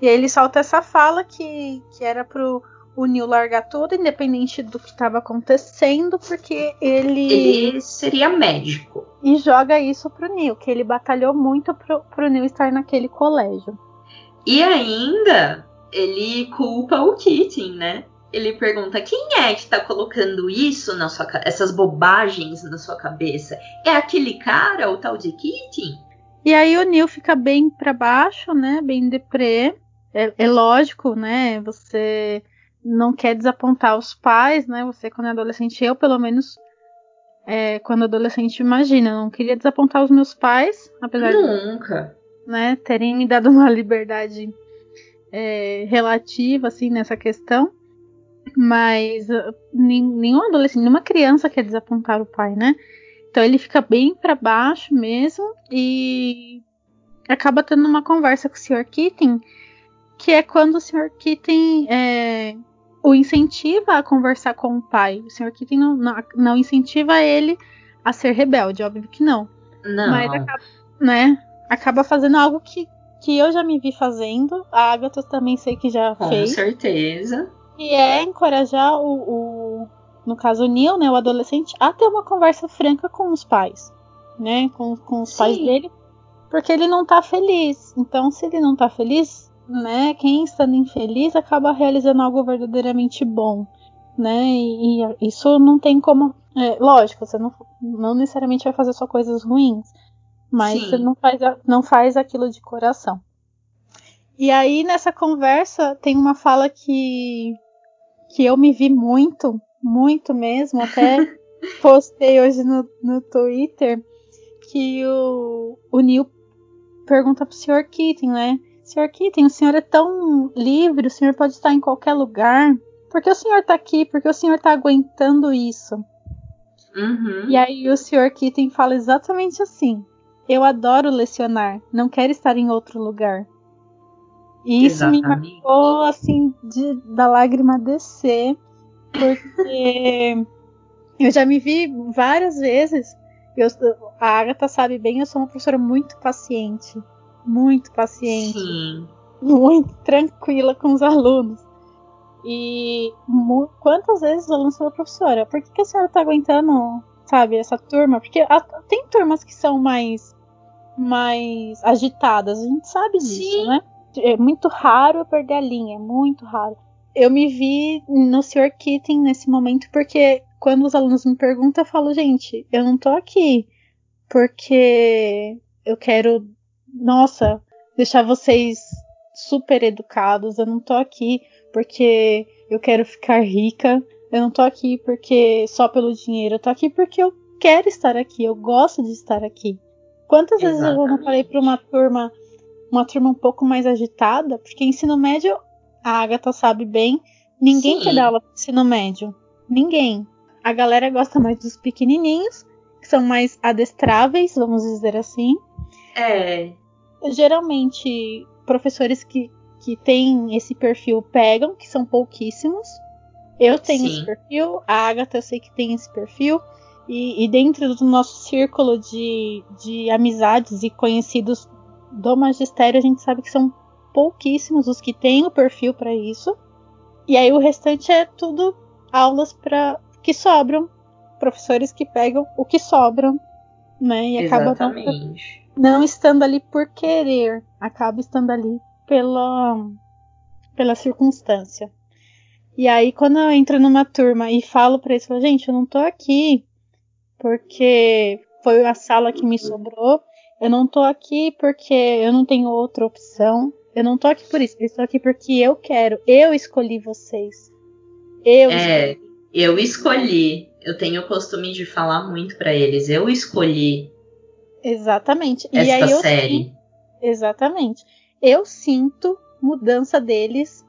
E aí ele solta essa fala que, que era pro o Neil largar tudo, independente do que estava acontecendo, porque ele. Ele seria médico. E joga isso pro Neil, que ele batalhou muito pro, pro Neil estar naquele colégio. E ainda ele culpa o Keating, né? Ele pergunta quem é que tá colocando isso na sua essas bobagens na sua cabeça? É aquele cara, o tal de Keating? E aí o Neil fica bem para baixo, né? Bem deprê. É, é lógico, né? Você não quer desapontar os pais, né? Você, quando é adolescente, eu, pelo menos, é, quando adolescente, imagina, não queria desapontar os meus pais, apesar Nunca. de né, terem me dado uma liberdade é, relativa, assim, nessa questão. Mas uh, nenhum adolescente, nenhuma criança quer desapontar o pai, né? Então ele fica bem para baixo mesmo e acaba tendo uma conversa com o Sr. Keating, que é quando o Sr. Keating é, o incentiva a conversar com o pai. O Sr. Keating não, não, não, incentiva ele a ser rebelde, óbvio que não. Não. Mas acaba, né, acaba fazendo algo que, que eu já me vi fazendo. A Agatha também sei que já com fez. Com certeza. E é encorajar o, o, no caso o Neil, né, o adolescente, a ter uma conversa franca com os pais, né, com, com os Sim. pais dele, porque ele não tá feliz. Então, se ele não tá feliz, né? Quem estando infeliz acaba realizando algo verdadeiramente bom, né? E, e isso não tem como. É, lógico, você não, não necessariamente vai fazer só coisas ruins, mas Sim. você não faz, não faz aquilo de coração. E aí nessa conversa tem uma fala que que eu me vi muito, muito mesmo, até postei hoje no, no Twitter que o, o Neil pergunta pro Sr. Keating, né? Sr. Keating, o senhor é tão livre, o senhor pode estar em qualquer lugar. Por que o senhor está aqui? Por que o senhor está aguentando isso? Uhum. E aí o Sr. Keating fala exatamente assim. Eu adoro lecionar, não quero estar em outro lugar. E isso me marcou assim de, da lágrima descer, porque eu já me vi várias vezes. Eu, a Agatha sabe bem, eu sou uma professora muito paciente muito paciente, Sim. muito tranquila com os alunos. E quantas vezes os alunos falam, professora, por que, que a senhora está aguentando, sabe, essa turma? Porque a, tem turmas que são mais, mais agitadas, a gente sabe disso, Sim. né? É muito raro perder a linha, é muito raro. Eu me vi no Sr. Keating nesse momento porque quando os alunos me perguntam, eu falo, gente, eu não tô aqui porque eu quero nossa, deixar vocês super educados. Eu não tô aqui porque eu quero ficar rica. Eu não tô aqui porque só pelo dinheiro. Eu tô aqui porque eu quero estar aqui. Eu gosto de estar aqui. Quantas Exatamente. vezes eu não falei para uma turma, uma turma um pouco mais agitada? Porque ensino médio, a Agatha sabe bem, ninguém Sim. quer dar aula para ensino médio. Ninguém. A galera gosta mais dos pequenininhos, que são mais adestráveis, vamos dizer assim. É geralmente professores que, que têm esse perfil pegam, que são pouquíssimos. Eu tenho Sim. esse perfil, a Agatha eu sei que tem esse perfil. E, e dentro do nosso círculo de, de amizades e conhecidos do magistério, a gente sabe que são pouquíssimos os que têm o perfil para isso. E aí o restante é tudo aulas para que sobram, professores que pegam o que sobram, né? E acabam não, não estando ali por querer, acaba estando ali pela, pela circunstância. E aí, quando eu entro numa turma e falo para eles, falo, gente, eu não tô aqui porque foi a sala que me sobrou, eu não tô aqui porque eu não tenho outra opção, eu não tô aqui por isso, eu estou aqui porque eu quero, eu escolhi vocês. Eu é, escolhi. eu escolhi. Eu tenho o costume de falar muito para eles, eu escolhi Exatamente. Esta e aí eu série. Sinto, exatamente. Eu sinto mudança deles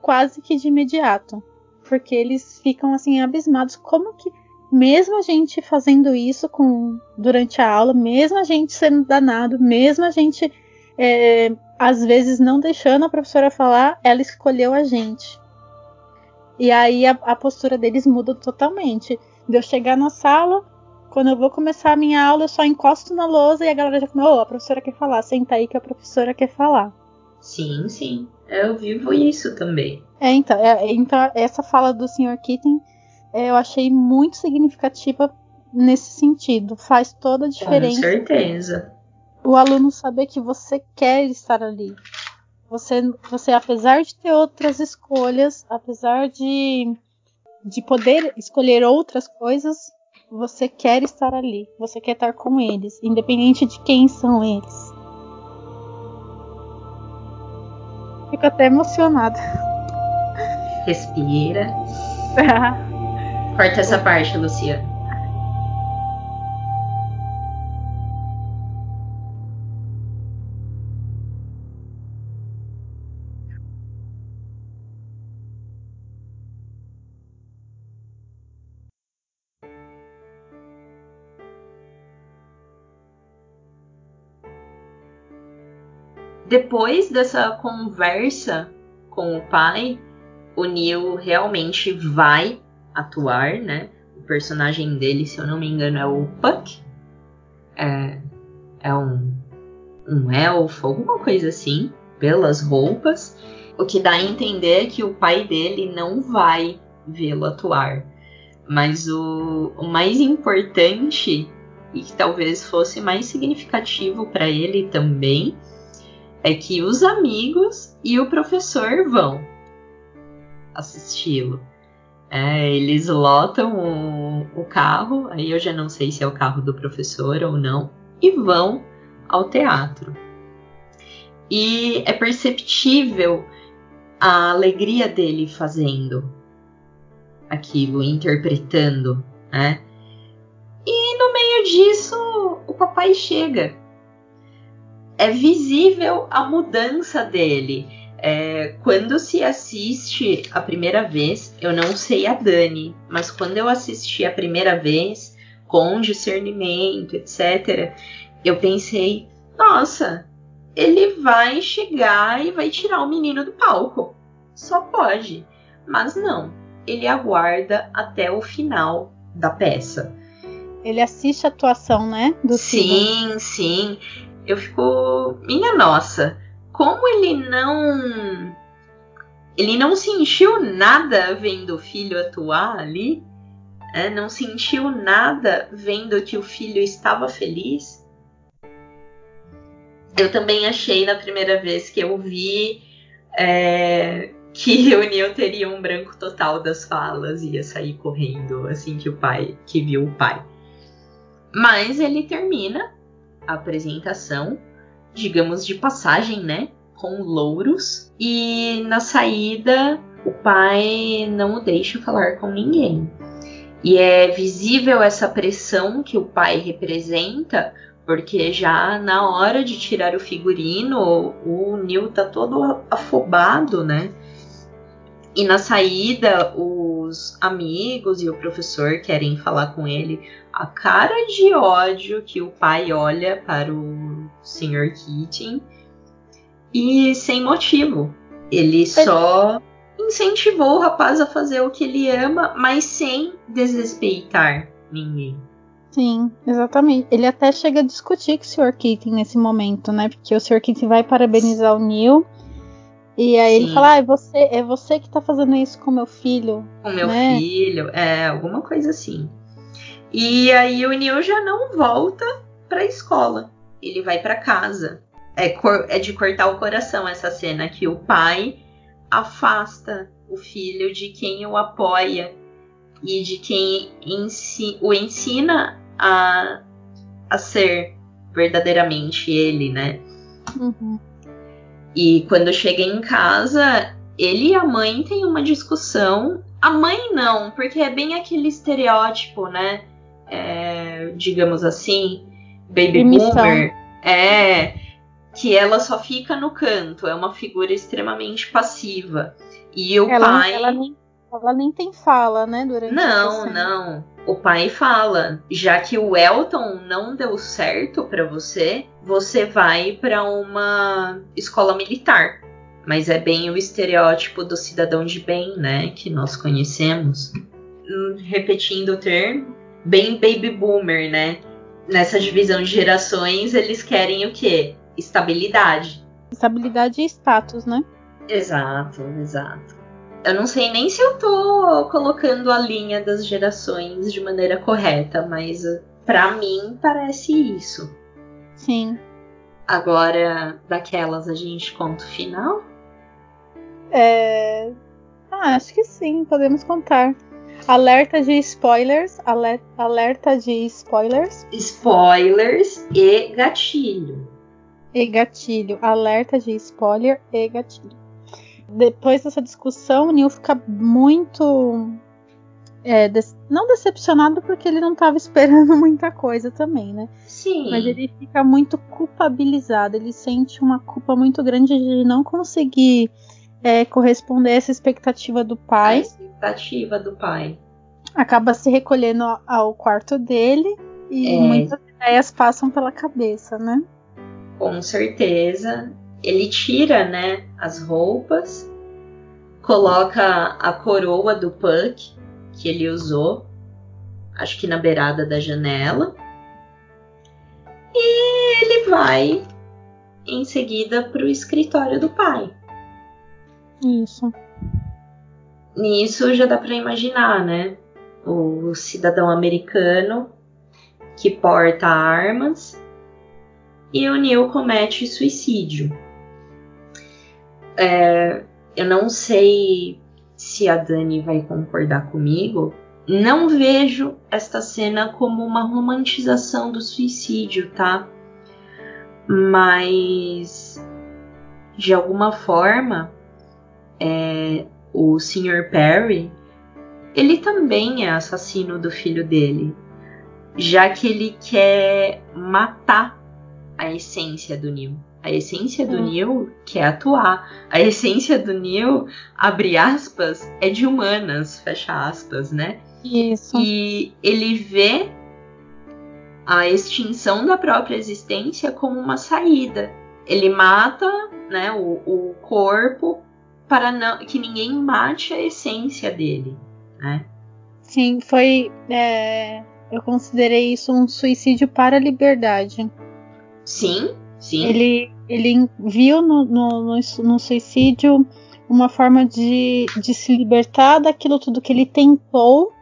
quase que de imediato. Porque eles ficam assim abismados. Como que, mesmo a gente fazendo isso com durante a aula, mesmo a gente sendo danado, mesmo a gente é, às vezes não deixando a professora falar, ela escolheu a gente. E aí a, a postura deles muda totalmente. De eu chegar na sala, quando eu vou começar a minha aula, eu só encosto na lousa e a galera já fala, oh, a professora quer falar, senta aí que a professora quer falar. Sim, sim. Eu vivo isso também. É, então, é, então essa fala do Sr. Keating é, eu achei muito significativa nesse sentido. Faz toda a diferença. Com certeza. O aluno saber que você quer estar ali. Você, você apesar de ter outras escolhas, apesar de, de poder escolher outras coisas, você quer estar ali. Você quer estar com eles, independente de quem são eles. Fico até emocionada. Respira. Corta essa parte, Luciana. depois dessa conversa com o pai, o Neil realmente vai atuar, né? O personagem dele, se eu não me engano, é o Puck. É, é um, um elfo, alguma coisa assim, pelas roupas. O que dá a entender que o pai dele não vai vê-lo atuar. Mas o, o mais importante, e que talvez fosse mais significativo para ele também, é que os amigos e o professor vão assisti-lo. É, eles lotam o, o, carro, aí eu já não sei se é o carro do professor ou não, e vão ao teatro. E é perceptível a alegria dele fazendo aquilo, interpretando, né? E no meio disso, o papai chega é visível a mudança dele. É, quando se assiste a primeira vez, eu não sei a Dani, mas quando eu assisti a primeira vez, com discernimento, etc., eu pensei, nossa, ele vai chegar e vai tirar o menino do palco. Só pode. Mas não, ele aguarda até o final da peça. Ele assiste a atuação, né? Do sim, filme. sim eu fico, minha nossa, como ele não ele não sentiu nada vendo o filho atuar ali, é, não sentiu nada vendo que o filho estava feliz. Eu também achei na primeira vez que eu vi é, que Neil teria um branco total das falas e ia sair correndo assim que o pai que viu o pai. Mas ele termina apresentação, digamos de passagem, né? Com louros. E na saída, o pai não o deixa falar com ninguém. E é visível essa pressão que o pai representa, porque já na hora de tirar o figurino, o Neil tá todo afobado, né? E na saída, os amigos e o professor querem falar com ele a cara de ódio que o pai olha para o Sr. Keating e sem motivo. Ele só incentivou o rapaz a fazer o que ele ama, mas sem desrespeitar ninguém. Sim, exatamente. Ele até chega a discutir com o Sr. Keating nesse momento, né? Porque o Sr. Keating vai parabenizar o Neil. E aí Sim. ele fala, ah, é você, é você que tá fazendo isso com meu filho. Com meu né? filho, é, alguma coisa assim. E aí o Neil já não volta para a escola. Ele vai para casa. É, cor, é de cortar o coração essa cena que o pai afasta o filho de quem o apoia e de quem ensi, o ensina a, a ser verdadeiramente ele, né? Uhum. E quando chega em casa, ele e a mãe têm uma discussão. A mãe não, porque é bem aquele estereótipo, né? é, digamos assim, baby Emissão. boomer, é que ela só fica no canto, é uma figura extremamente passiva. E o ela, pai. Ela nem, ela nem tem fala, né? Durante Não, não. O pai fala: já que o Elton não deu certo para você, você vai para uma escola militar. Mas é bem o estereótipo do cidadão de bem, né? Que nós conhecemos. Hum, repetindo o termo, bem baby boomer, né? Nessa divisão de gerações, eles querem o quê? Estabilidade. estabilidade e status, né? Exato, exato. Eu não sei nem se eu tô colocando a linha das gerações de maneira correta, mas uh, para mim parece isso. Sim. Agora, daquelas a gente conta o final? É. Ah, acho que sim, podemos contar. Alerta de spoilers. Alerta de spoilers. Spoilers e gatilho. E gatilho. Alerta de spoiler e gatilho. Depois dessa discussão, o Neil fica muito. É, não decepcionado porque ele não estava esperando muita coisa também, né? Sim. Mas ele fica muito culpabilizado. Ele sente uma culpa muito grande de não conseguir é, corresponder a essa expectativa do pai. A expectativa do pai. Acaba se recolhendo ao quarto dele e é. muitas ideias passam pela cabeça, né? Com certeza. Ele tira, né, as roupas, coloca a coroa do Puck que ele usou, acho que na beirada da janela, e ele vai em seguida para o escritório do pai. Isso. Nisso já dá para imaginar, né? O cidadão americano que porta armas e o Neil comete suicídio. É, eu não sei se a Dani vai concordar comigo. Não vejo esta cena como uma romantização do suicídio, tá? Mas de alguma forma é, o Sr. Perry, ele também é assassino do filho dele, já que ele quer matar a essência do Neil. A essência do hum. Neil quer atuar. A essência do Neil, abre aspas, é de humanas, fecha aspas, né? Isso. E ele vê a extinção da própria existência como uma saída. Ele mata né, o, o corpo para não, que ninguém mate a essência dele, né? Sim, foi. É, eu considerei isso um suicídio para a liberdade. Sim, sim. Ele, ele viu no, no, no, no suicídio uma forma de, de se libertar daquilo tudo que ele tentou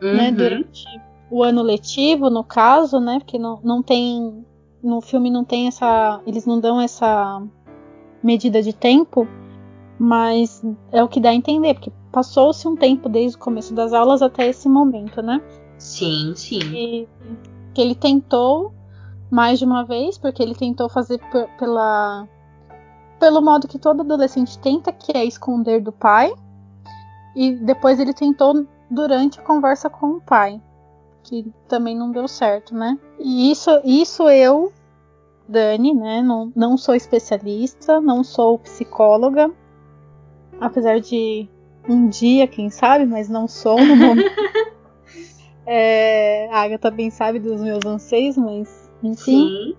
né, uhum. né, durante o ano letivo, no caso, né? Porque não, não tem. No filme não tem essa. Eles não dão essa medida de tempo mas é o que dá a entender, porque passou-se um tempo desde o começo das aulas até esse momento, né? Sim, sim. E que ele tentou mais de uma vez, porque ele tentou fazer pela pelo modo que todo adolescente tenta, que é esconder do pai. E depois ele tentou durante a conversa com o pai, que também não deu certo, né? E isso, isso eu, Dani, né? Não, não sou especialista, não sou psicóloga, apesar de um dia, quem sabe, mas não sou no momento. é, a Agatha bem sabe dos meus anseios, mas enfim. Sim.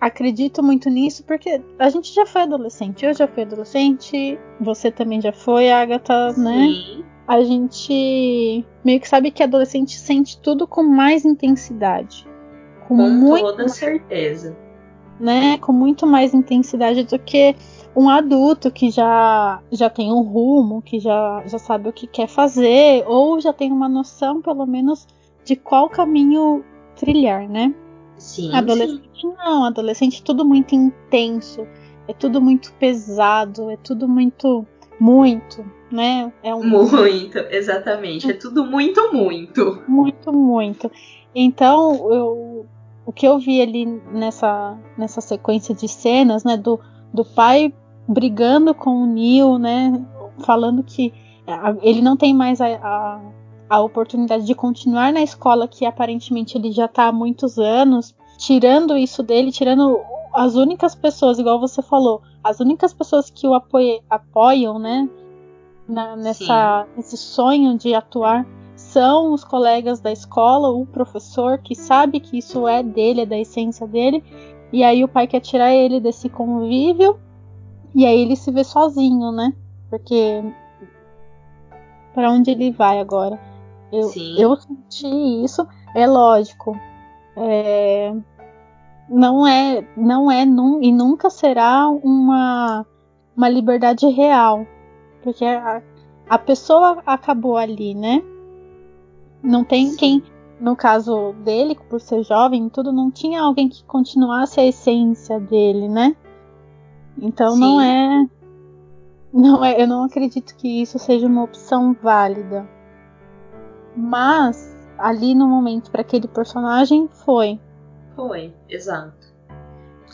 Acredito muito nisso porque a gente já foi adolescente. Eu já fui adolescente, você também já foi, Agatha, né? Sim. A gente meio que sabe que adolescente sente tudo com mais intensidade. Com, com muito toda certeza. Né? Com muito mais intensidade do que um adulto que já, já tem um rumo, que já, já sabe o que quer fazer, ou já tem uma noção, pelo menos, de qual caminho trilhar, né? Sim. Adolescente sim. não, adolescente é tudo muito intenso, é tudo muito pesado, é tudo muito, muito, né? É um... Muito, exatamente. É tudo muito, muito. Muito, muito. Então, eu, o que eu vi ali nessa, nessa sequência de cenas, né, do do pai brigando com o Neil, né? Falando que ele não tem mais a, a, a oportunidade de continuar na escola que aparentemente ele já está há muitos anos, tirando isso dele, tirando as únicas pessoas, igual você falou, as únicas pessoas que o apoie, apoiam, né? Na, nessa, nesse sonho de atuar são os colegas da escola, o professor que sabe que isso é dele, é da essência dele, e aí o pai quer tirar ele desse convívio. E aí ele se vê sozinho, né? Porque para onde ele vai agora? Eu, eu senti isso. É lógico. É... não é, não é num, e nunca será uma, uma liberdade real, porque a, a pessoa acabou ali, né? Não tem Sim. quem, no caso dele, por ser jovem, tudo não tinha alguém que continuasse a essência dele, né? Então Sim. não é, não é, eu não acredito que isso seja uma opção válida. Mas ali no momento para aquele personagem foi. Foi, exato.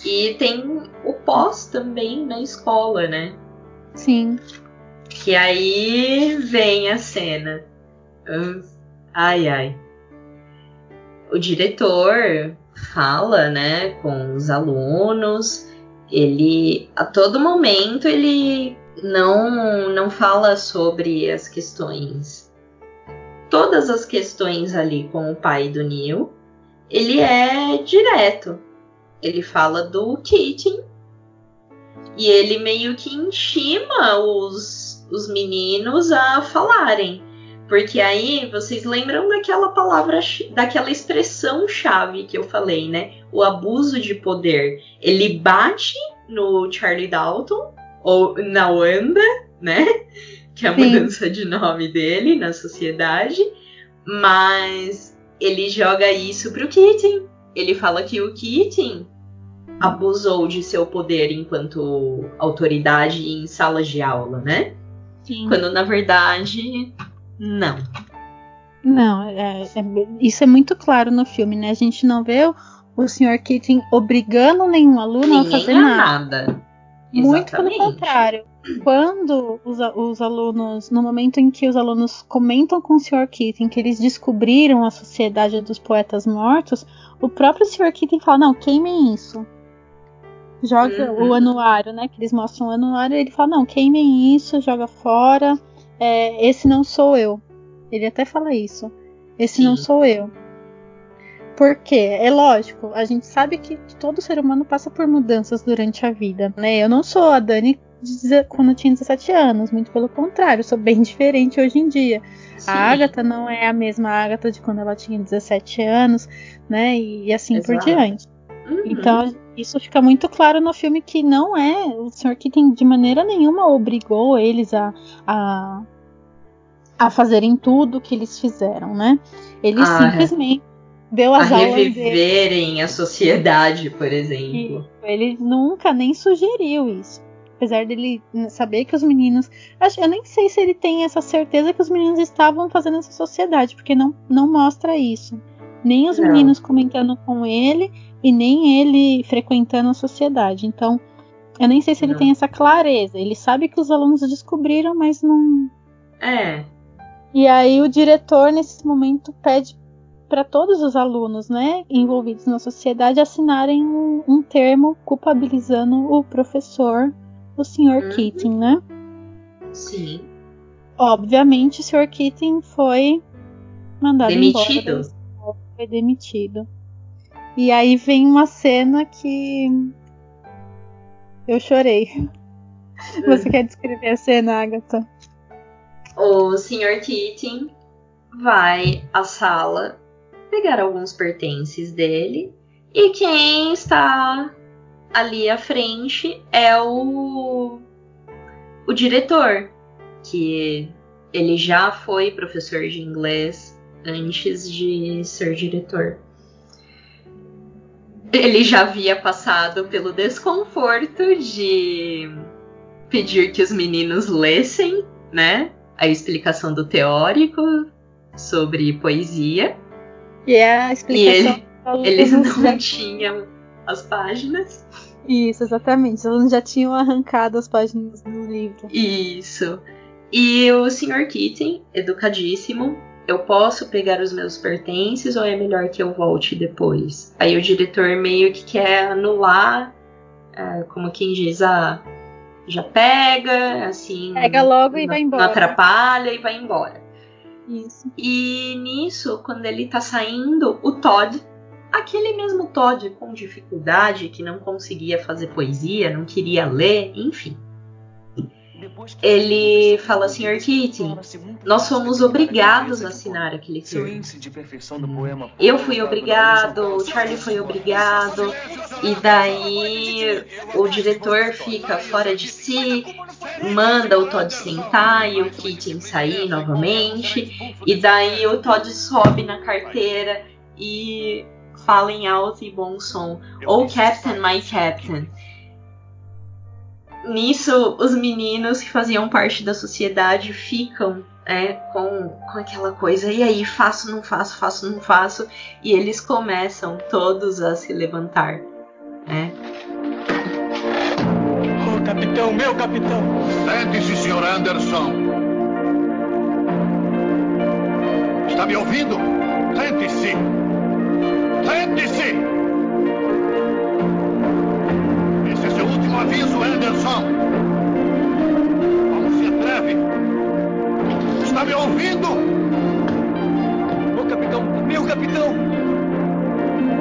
E tem o pós também na escola, né? Sim. Que aí vem a cena. Ai, ai. O diretor fala, né, com os alunos. Ele, a todo momento, ele não, não fala sobre as questões. Todas as questões ali com o pai do Neil, ele é direto. Ele fala do Keating e ele meio que intima os, os meninos a falarem. Porque aí vocês lembram daquela palavra, daquela expressão chave que eu falei, né? O abuso de poder. Ele bate no Charlie Dalton, ou na Wanda, né? Que é a Sim. mudança de nome dele na sociedade. Mas ele joga isso pro Keating. Ele fala que o Keating abusou de seu poder enquanto autoridade em salas de aula, né? Sim. Quando na verdade, não. Não, é, é, isso é muito claro no filme, né? A gente não vê o, o Sr. Keating obrigando nenhum aluno Ninguém a fazer nada. nada. Muito pelo contrário. Quando os, os, alunos, no momento em que os alunos comentam com o Sr. Keating que eles descobriram a Sociedade dos Poetas Mortos, o próprio Sr. Keating fala: não, queimem isso joga uhum. o anuário, né? Que eles mostram o anuário, ele fala, não, queimem isso, joga fora. É, esse não sou eu. Ele até fala isso. Esse Sim. não sou eu. Porque, é lógico, a gente sabe que, que, todo ser humano passa por mudanças durante a vida, né? Eu não sou a Dani quando eu tinha 17 anos, muito pelo contrário, sou bem diferente hoje em dia. Sim. A Agatha não é a mesma Agatha de quando ela tinha 17 anos, né? E, e assim Exato. por diante. Uhum. Então, isso fica muito claro no filme que não é. O Sr. Keating de maneira nenhuma obrigou eles a, a, a fazerem tudo que eles fizeram, né? Eles ah, simplesmente deu as a aulas. reviverem a sociedade, por exemplo. E ele nunca nem sugeriu isso. Apesar dele saber que os meninos. Eu nem sei se ele tem essa certeza que os meninos estavam fazendo essa sociedade, porque não, não mostra isso. Nem os não. meninos comentando com ele, e nem ele frequentando a sociedade. Então, eu nem sei se ele não. tem essa clareza. Ele sabe que os alunos descobriram, mas não. É. E aí o diretor, nesse momento, pede para todos os alunos, né, envolvidos na sociedade, assinarem um, um termo culpabilizando o professor, o Sr. Uhum. Keating, né? Sim. Obviamente, o Sr. Keating foi mandado demitido. embora. Foi demitido. E aí vem uma cena que eu chorei. Você quer descrever a cena, Agatha? O Sr. Keating vai à sala pegar alguns pertences dele e quem está ali à frente é o o diretor, que ele já foi professor de inglês antes de ser diretor ele já havia passado pelo desconforto de pedir que os meninos lessem, né? A explicação do teórico sobre poesia. E é a explicação. E ele, eles não já... tinham as páginas. Isso, exatamente. Os alunos já tinham arrancado as páginas do livro. Isso. E o Sr. Keating, educadíssimo, eu posso pegar os meus pertences ou é melhor que eu volte depois? Aí o diretor meio que quer anular, é, como quem diz, ah, já pega, assim. Pega logo e vai embora. Não atrapalha e vai embora. Isso. E nisso, quando ele tá saindo, o Todd, aquele mesmo Todd com dificuldade, que não conseguia fazer poesia, não queria ler, enfim ele fala, Sr. Keating, nós fomos obrigados a assinar aquele termo. Eu fui obrigado, o Charlie foi obrigado, E daí o diretor fica fora de si, manda o Todd sentar e o Keating sair novamente. E daí o Todd sobe na carteira e fala em alto e bom som: Oh, Captain, my Captain. Nisso, os meninos que faziam parte da sociedade ficam é, com, com aquela coisa, e aí, faço, não faço, faço, não faço, e eles começam todos a se levantar. Né? Oh, capitão, meu capitão! Sente-se, Sr. Anderson. Está me ouvindo? Sente-se! Sente-se! Aviso, Anderson! Como se atreve? Está me ouvindo? Ô, capitão, meu capitão!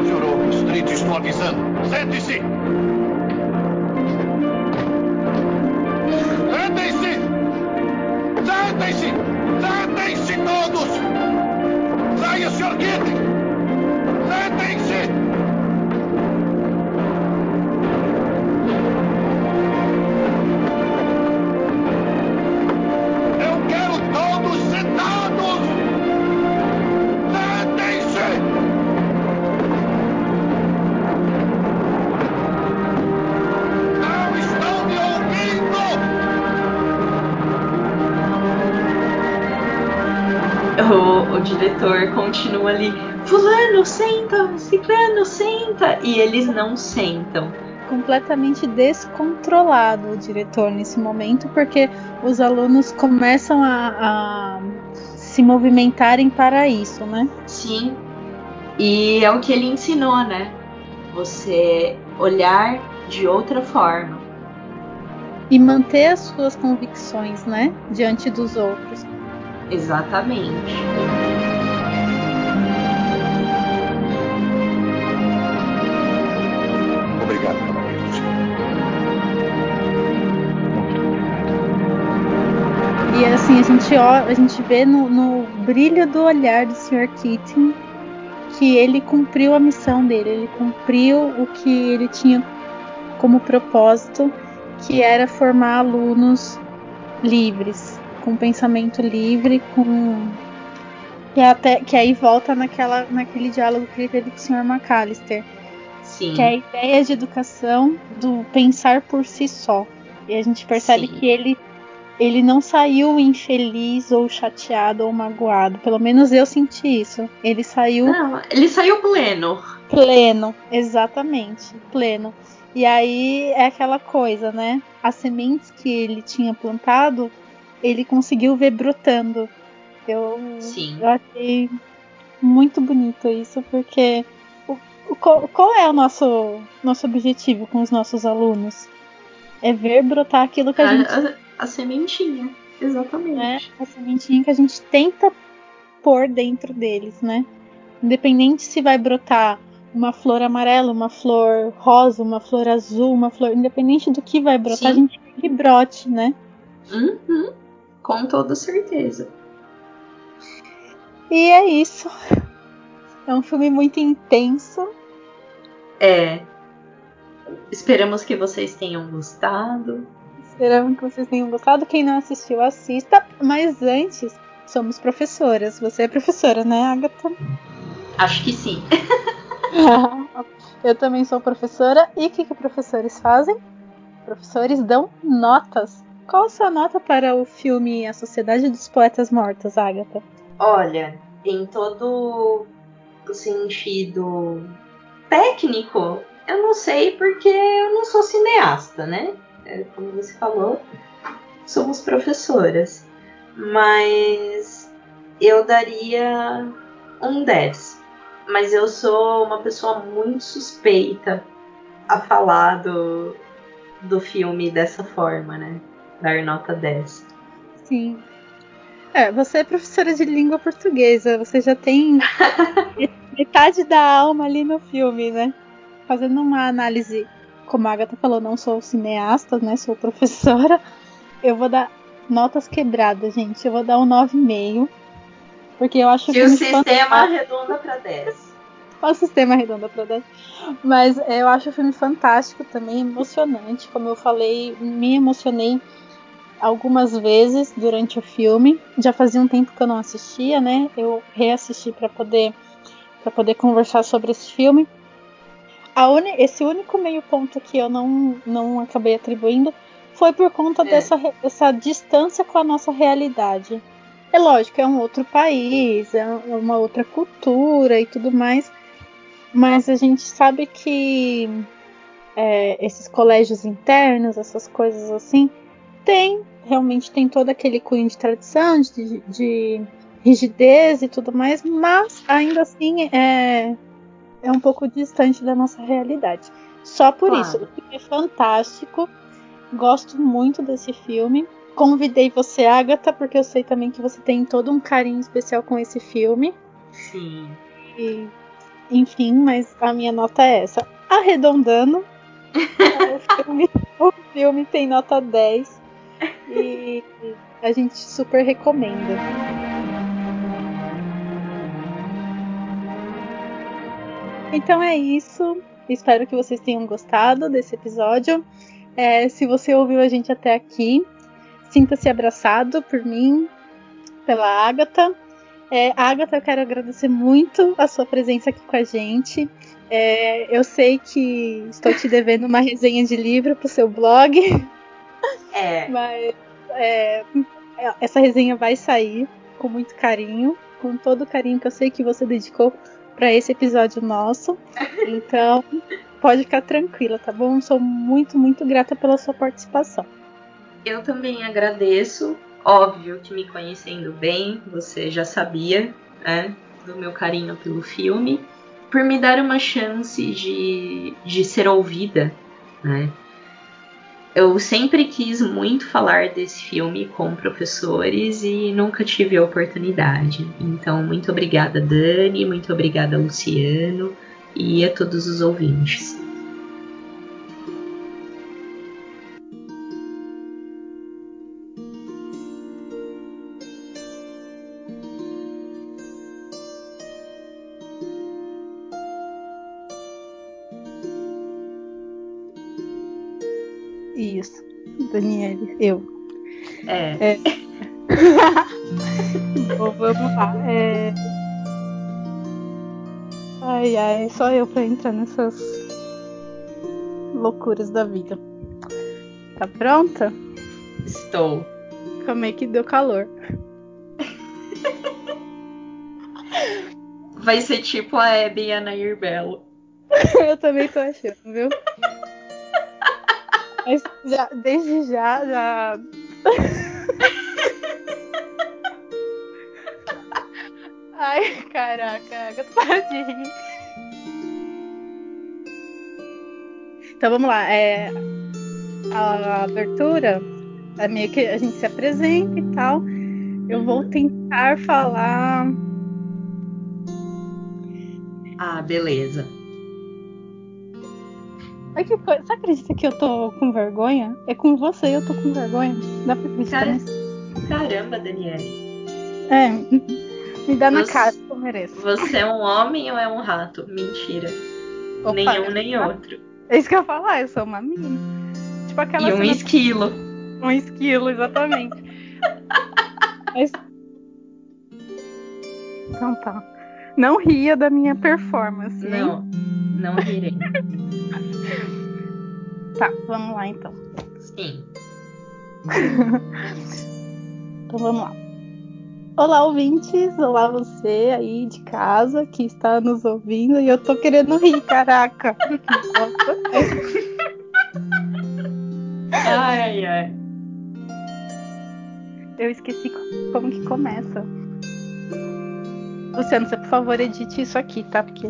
Jurou, Street, estou avisando. Sente-se! Sentem-se! Sentem-se! Sentem-se todos! Saia, Sr. Kitty! Sentem-se! Diretor continua ali: Fulano, senta! Ciclano, senta! E eles não sentam. completamente descontrolado o diretor nesse momento, porque os alunos começam a, a se movimentarem para isso, né? Sim. E é o que ele ensinou, né? Você olhar de outra forma. E manter as suas convicções, né? Diante dos outros. Exatamente. Assim, a gente, ó, a gente vê no, no brilho do olhar do Sr. Keating que ele cumpriu a missão dele, ele cumpriu o que ele tinha como propósito, que era formar alunos livres, com pensamento livre, com que até que aí volta naquela naquele diálogo que ele teve com o Sr. McAllister, Sim. que é a ideia de educação do pensar por si só. E a gente percebe Sim. que ele ele não saiu infeliz ou chateado ou magoado. Pelo menos eu senti isso. Ele saiu Não, ele saiu pleno. pleno, exatamente, pleno. E aí é aquela coisa, né? As sementes que ele tinha plantado, ele conseguiu ver brotando. Eu, Sim. eu achei muito bonito isso, porque o, o- qual, é o nosso, nosso objetivo com os nossos alunos? É ver brotar aquilo que a, A, gente a- sementinha. Exatamente. né? A sementinha que a gente tenta pôr dentro deles, né? Independente se vai brotar uma flor amarela, uma flor rosa, uma flor azul, uma flor. Independente do que vai brotar, Sim. a gente quer que brote, né? Uhum. Com toda certeza. E é isso. É um filme muito intenso. É. Esperamos que vocês tenham gostado. Esperamos que vocês tenham gostado. Quem não assistiu, assista. Mas antes, somos professoras. Você é professora, né, Agatha? Acho que sim. Eu também sou professora. E o que, que professores fazem? Professores dão notas. Qual a sua nota para o filme A Sociedade dos Poetas Mortos, Agatha? Olha, em todo o sentido técnico, eu não sei porque eu não sou cineasta, né? É, Como você falou, somos professoras. Mas eu daria um 10. Mas eu sou uma pessoa muito suspeita a falar do, do filme dessa forma, né? Dar nota 10. Sim. É, você é professora de língua portuguesa. Você já tem metade da alma ali no filme, né? Fazendo uma análise, como a Agatha falou, não sou cineasta, né? Sou professora. Eu vou dar notas quebradas, gente. Eu vou dar um 9,5. Porque eu acho Se o sistema fantástico. arredonda para 10. o sistema arredonda para 10. Mas é, eu acho o filme fantástico também, emocionante. Como eu falei, me emocionei algumas vezes durante o filme. Já fazia um tempo que eu não assistia, né? Eu reassisti para poder para poder conversar sobre esse filme. Uni, esse único meio ponto que eu não, não acabei atribuindo foi por conta é. dessa, dessa distância com a nossa realidade. É lógico, é um outro país, é uma outra cultura e tudo mais, mas a gente sabe que é, esses colégios internos, essas coisas assim, tem realmente tem todo aquele cunho de tradição, de, de rigidez e tudo mais, mas ainda assim é, é um pouco distante da nossa realidade. Só por claro. isso, o filme é fantástico. Gosto muito desse filme. Convidei você, Agatha, porque eu sei também que você tem todo um carinho especial com esse filme. Sim. E, enfim, mas a minha nota é essa. Arredondando, o, filme, o filme tem nota 10 e a gente super recomenda. Então é isso. Espero que vocês tenham gostado desse episódio. É, se você ouviu a gente até aqui, Sinta-se abraçado por mim, pela Agatha. É, Agatha, eu quero agradecer muito a sua presença aqui com a gente. É, eu sei que estou te devendo uma resenha de livro para o seu blog. É. Mas é, essa resenha vai sair com muito carinho, com todo o carinho que eu sei que você dedicou para esse episódio nosso. Então, pode ficar tranquila, tá bom? Sou muito, muito grata pela sua participação. Eu também agradeço. Óbvio que me conhecendo bem, você já sabia, né, do meu carinho pelo filme, por me dar uma chance de, de ser ouvida, né? Eu sempre quis muito falar desse filme com professores e nunca tive a oportunidade. Então, muito obrigada, Dani, muito obrigada, Luciano, e a todos os ouvintes. Daniele, eu. É. é. Bom, vamos lá. É... Ai, ai, só eu pra entrar nessas loucuras da vida. Tá pronta? Estou. Calma aí que deu calor. Vai ser tipo a Abby e a Nair Belo. eu também tô achando, viu? Mas já, desde já, já. Ai, caraca, para de rir. Então vamos lá. É, a abertura é meio que a gente se apresenta e tal. Eu vou tentar falar. Ah, beleza. Que coisa. Você acredita que eu tô com vergonha? É com você eu tô com vergonha. Dá pra acreditar Cara... Caramba, Daniele. É, me dá na cara que eu mereço. Você é um homem ou é um rato? Mentira. Opa, Nenhum nem outro. É isso que eu ia falar, eu sou uma menina. Tipo aquela E um cena- esquilo. Um esquilo, exatamente. Mas... Então tá. Não ria da minha performance. hein? Não, não rirei. Tá, vamos lá então. Sim. Então vamos lá. Olá, ouvintes. Olá, você aí de casa que está nos ouvindo. E eu tô querendo rir, caraca. Ai, ai, ai. Eu esqueci como que começa. Luciano, você por favor edite isso aqui, tá? Porque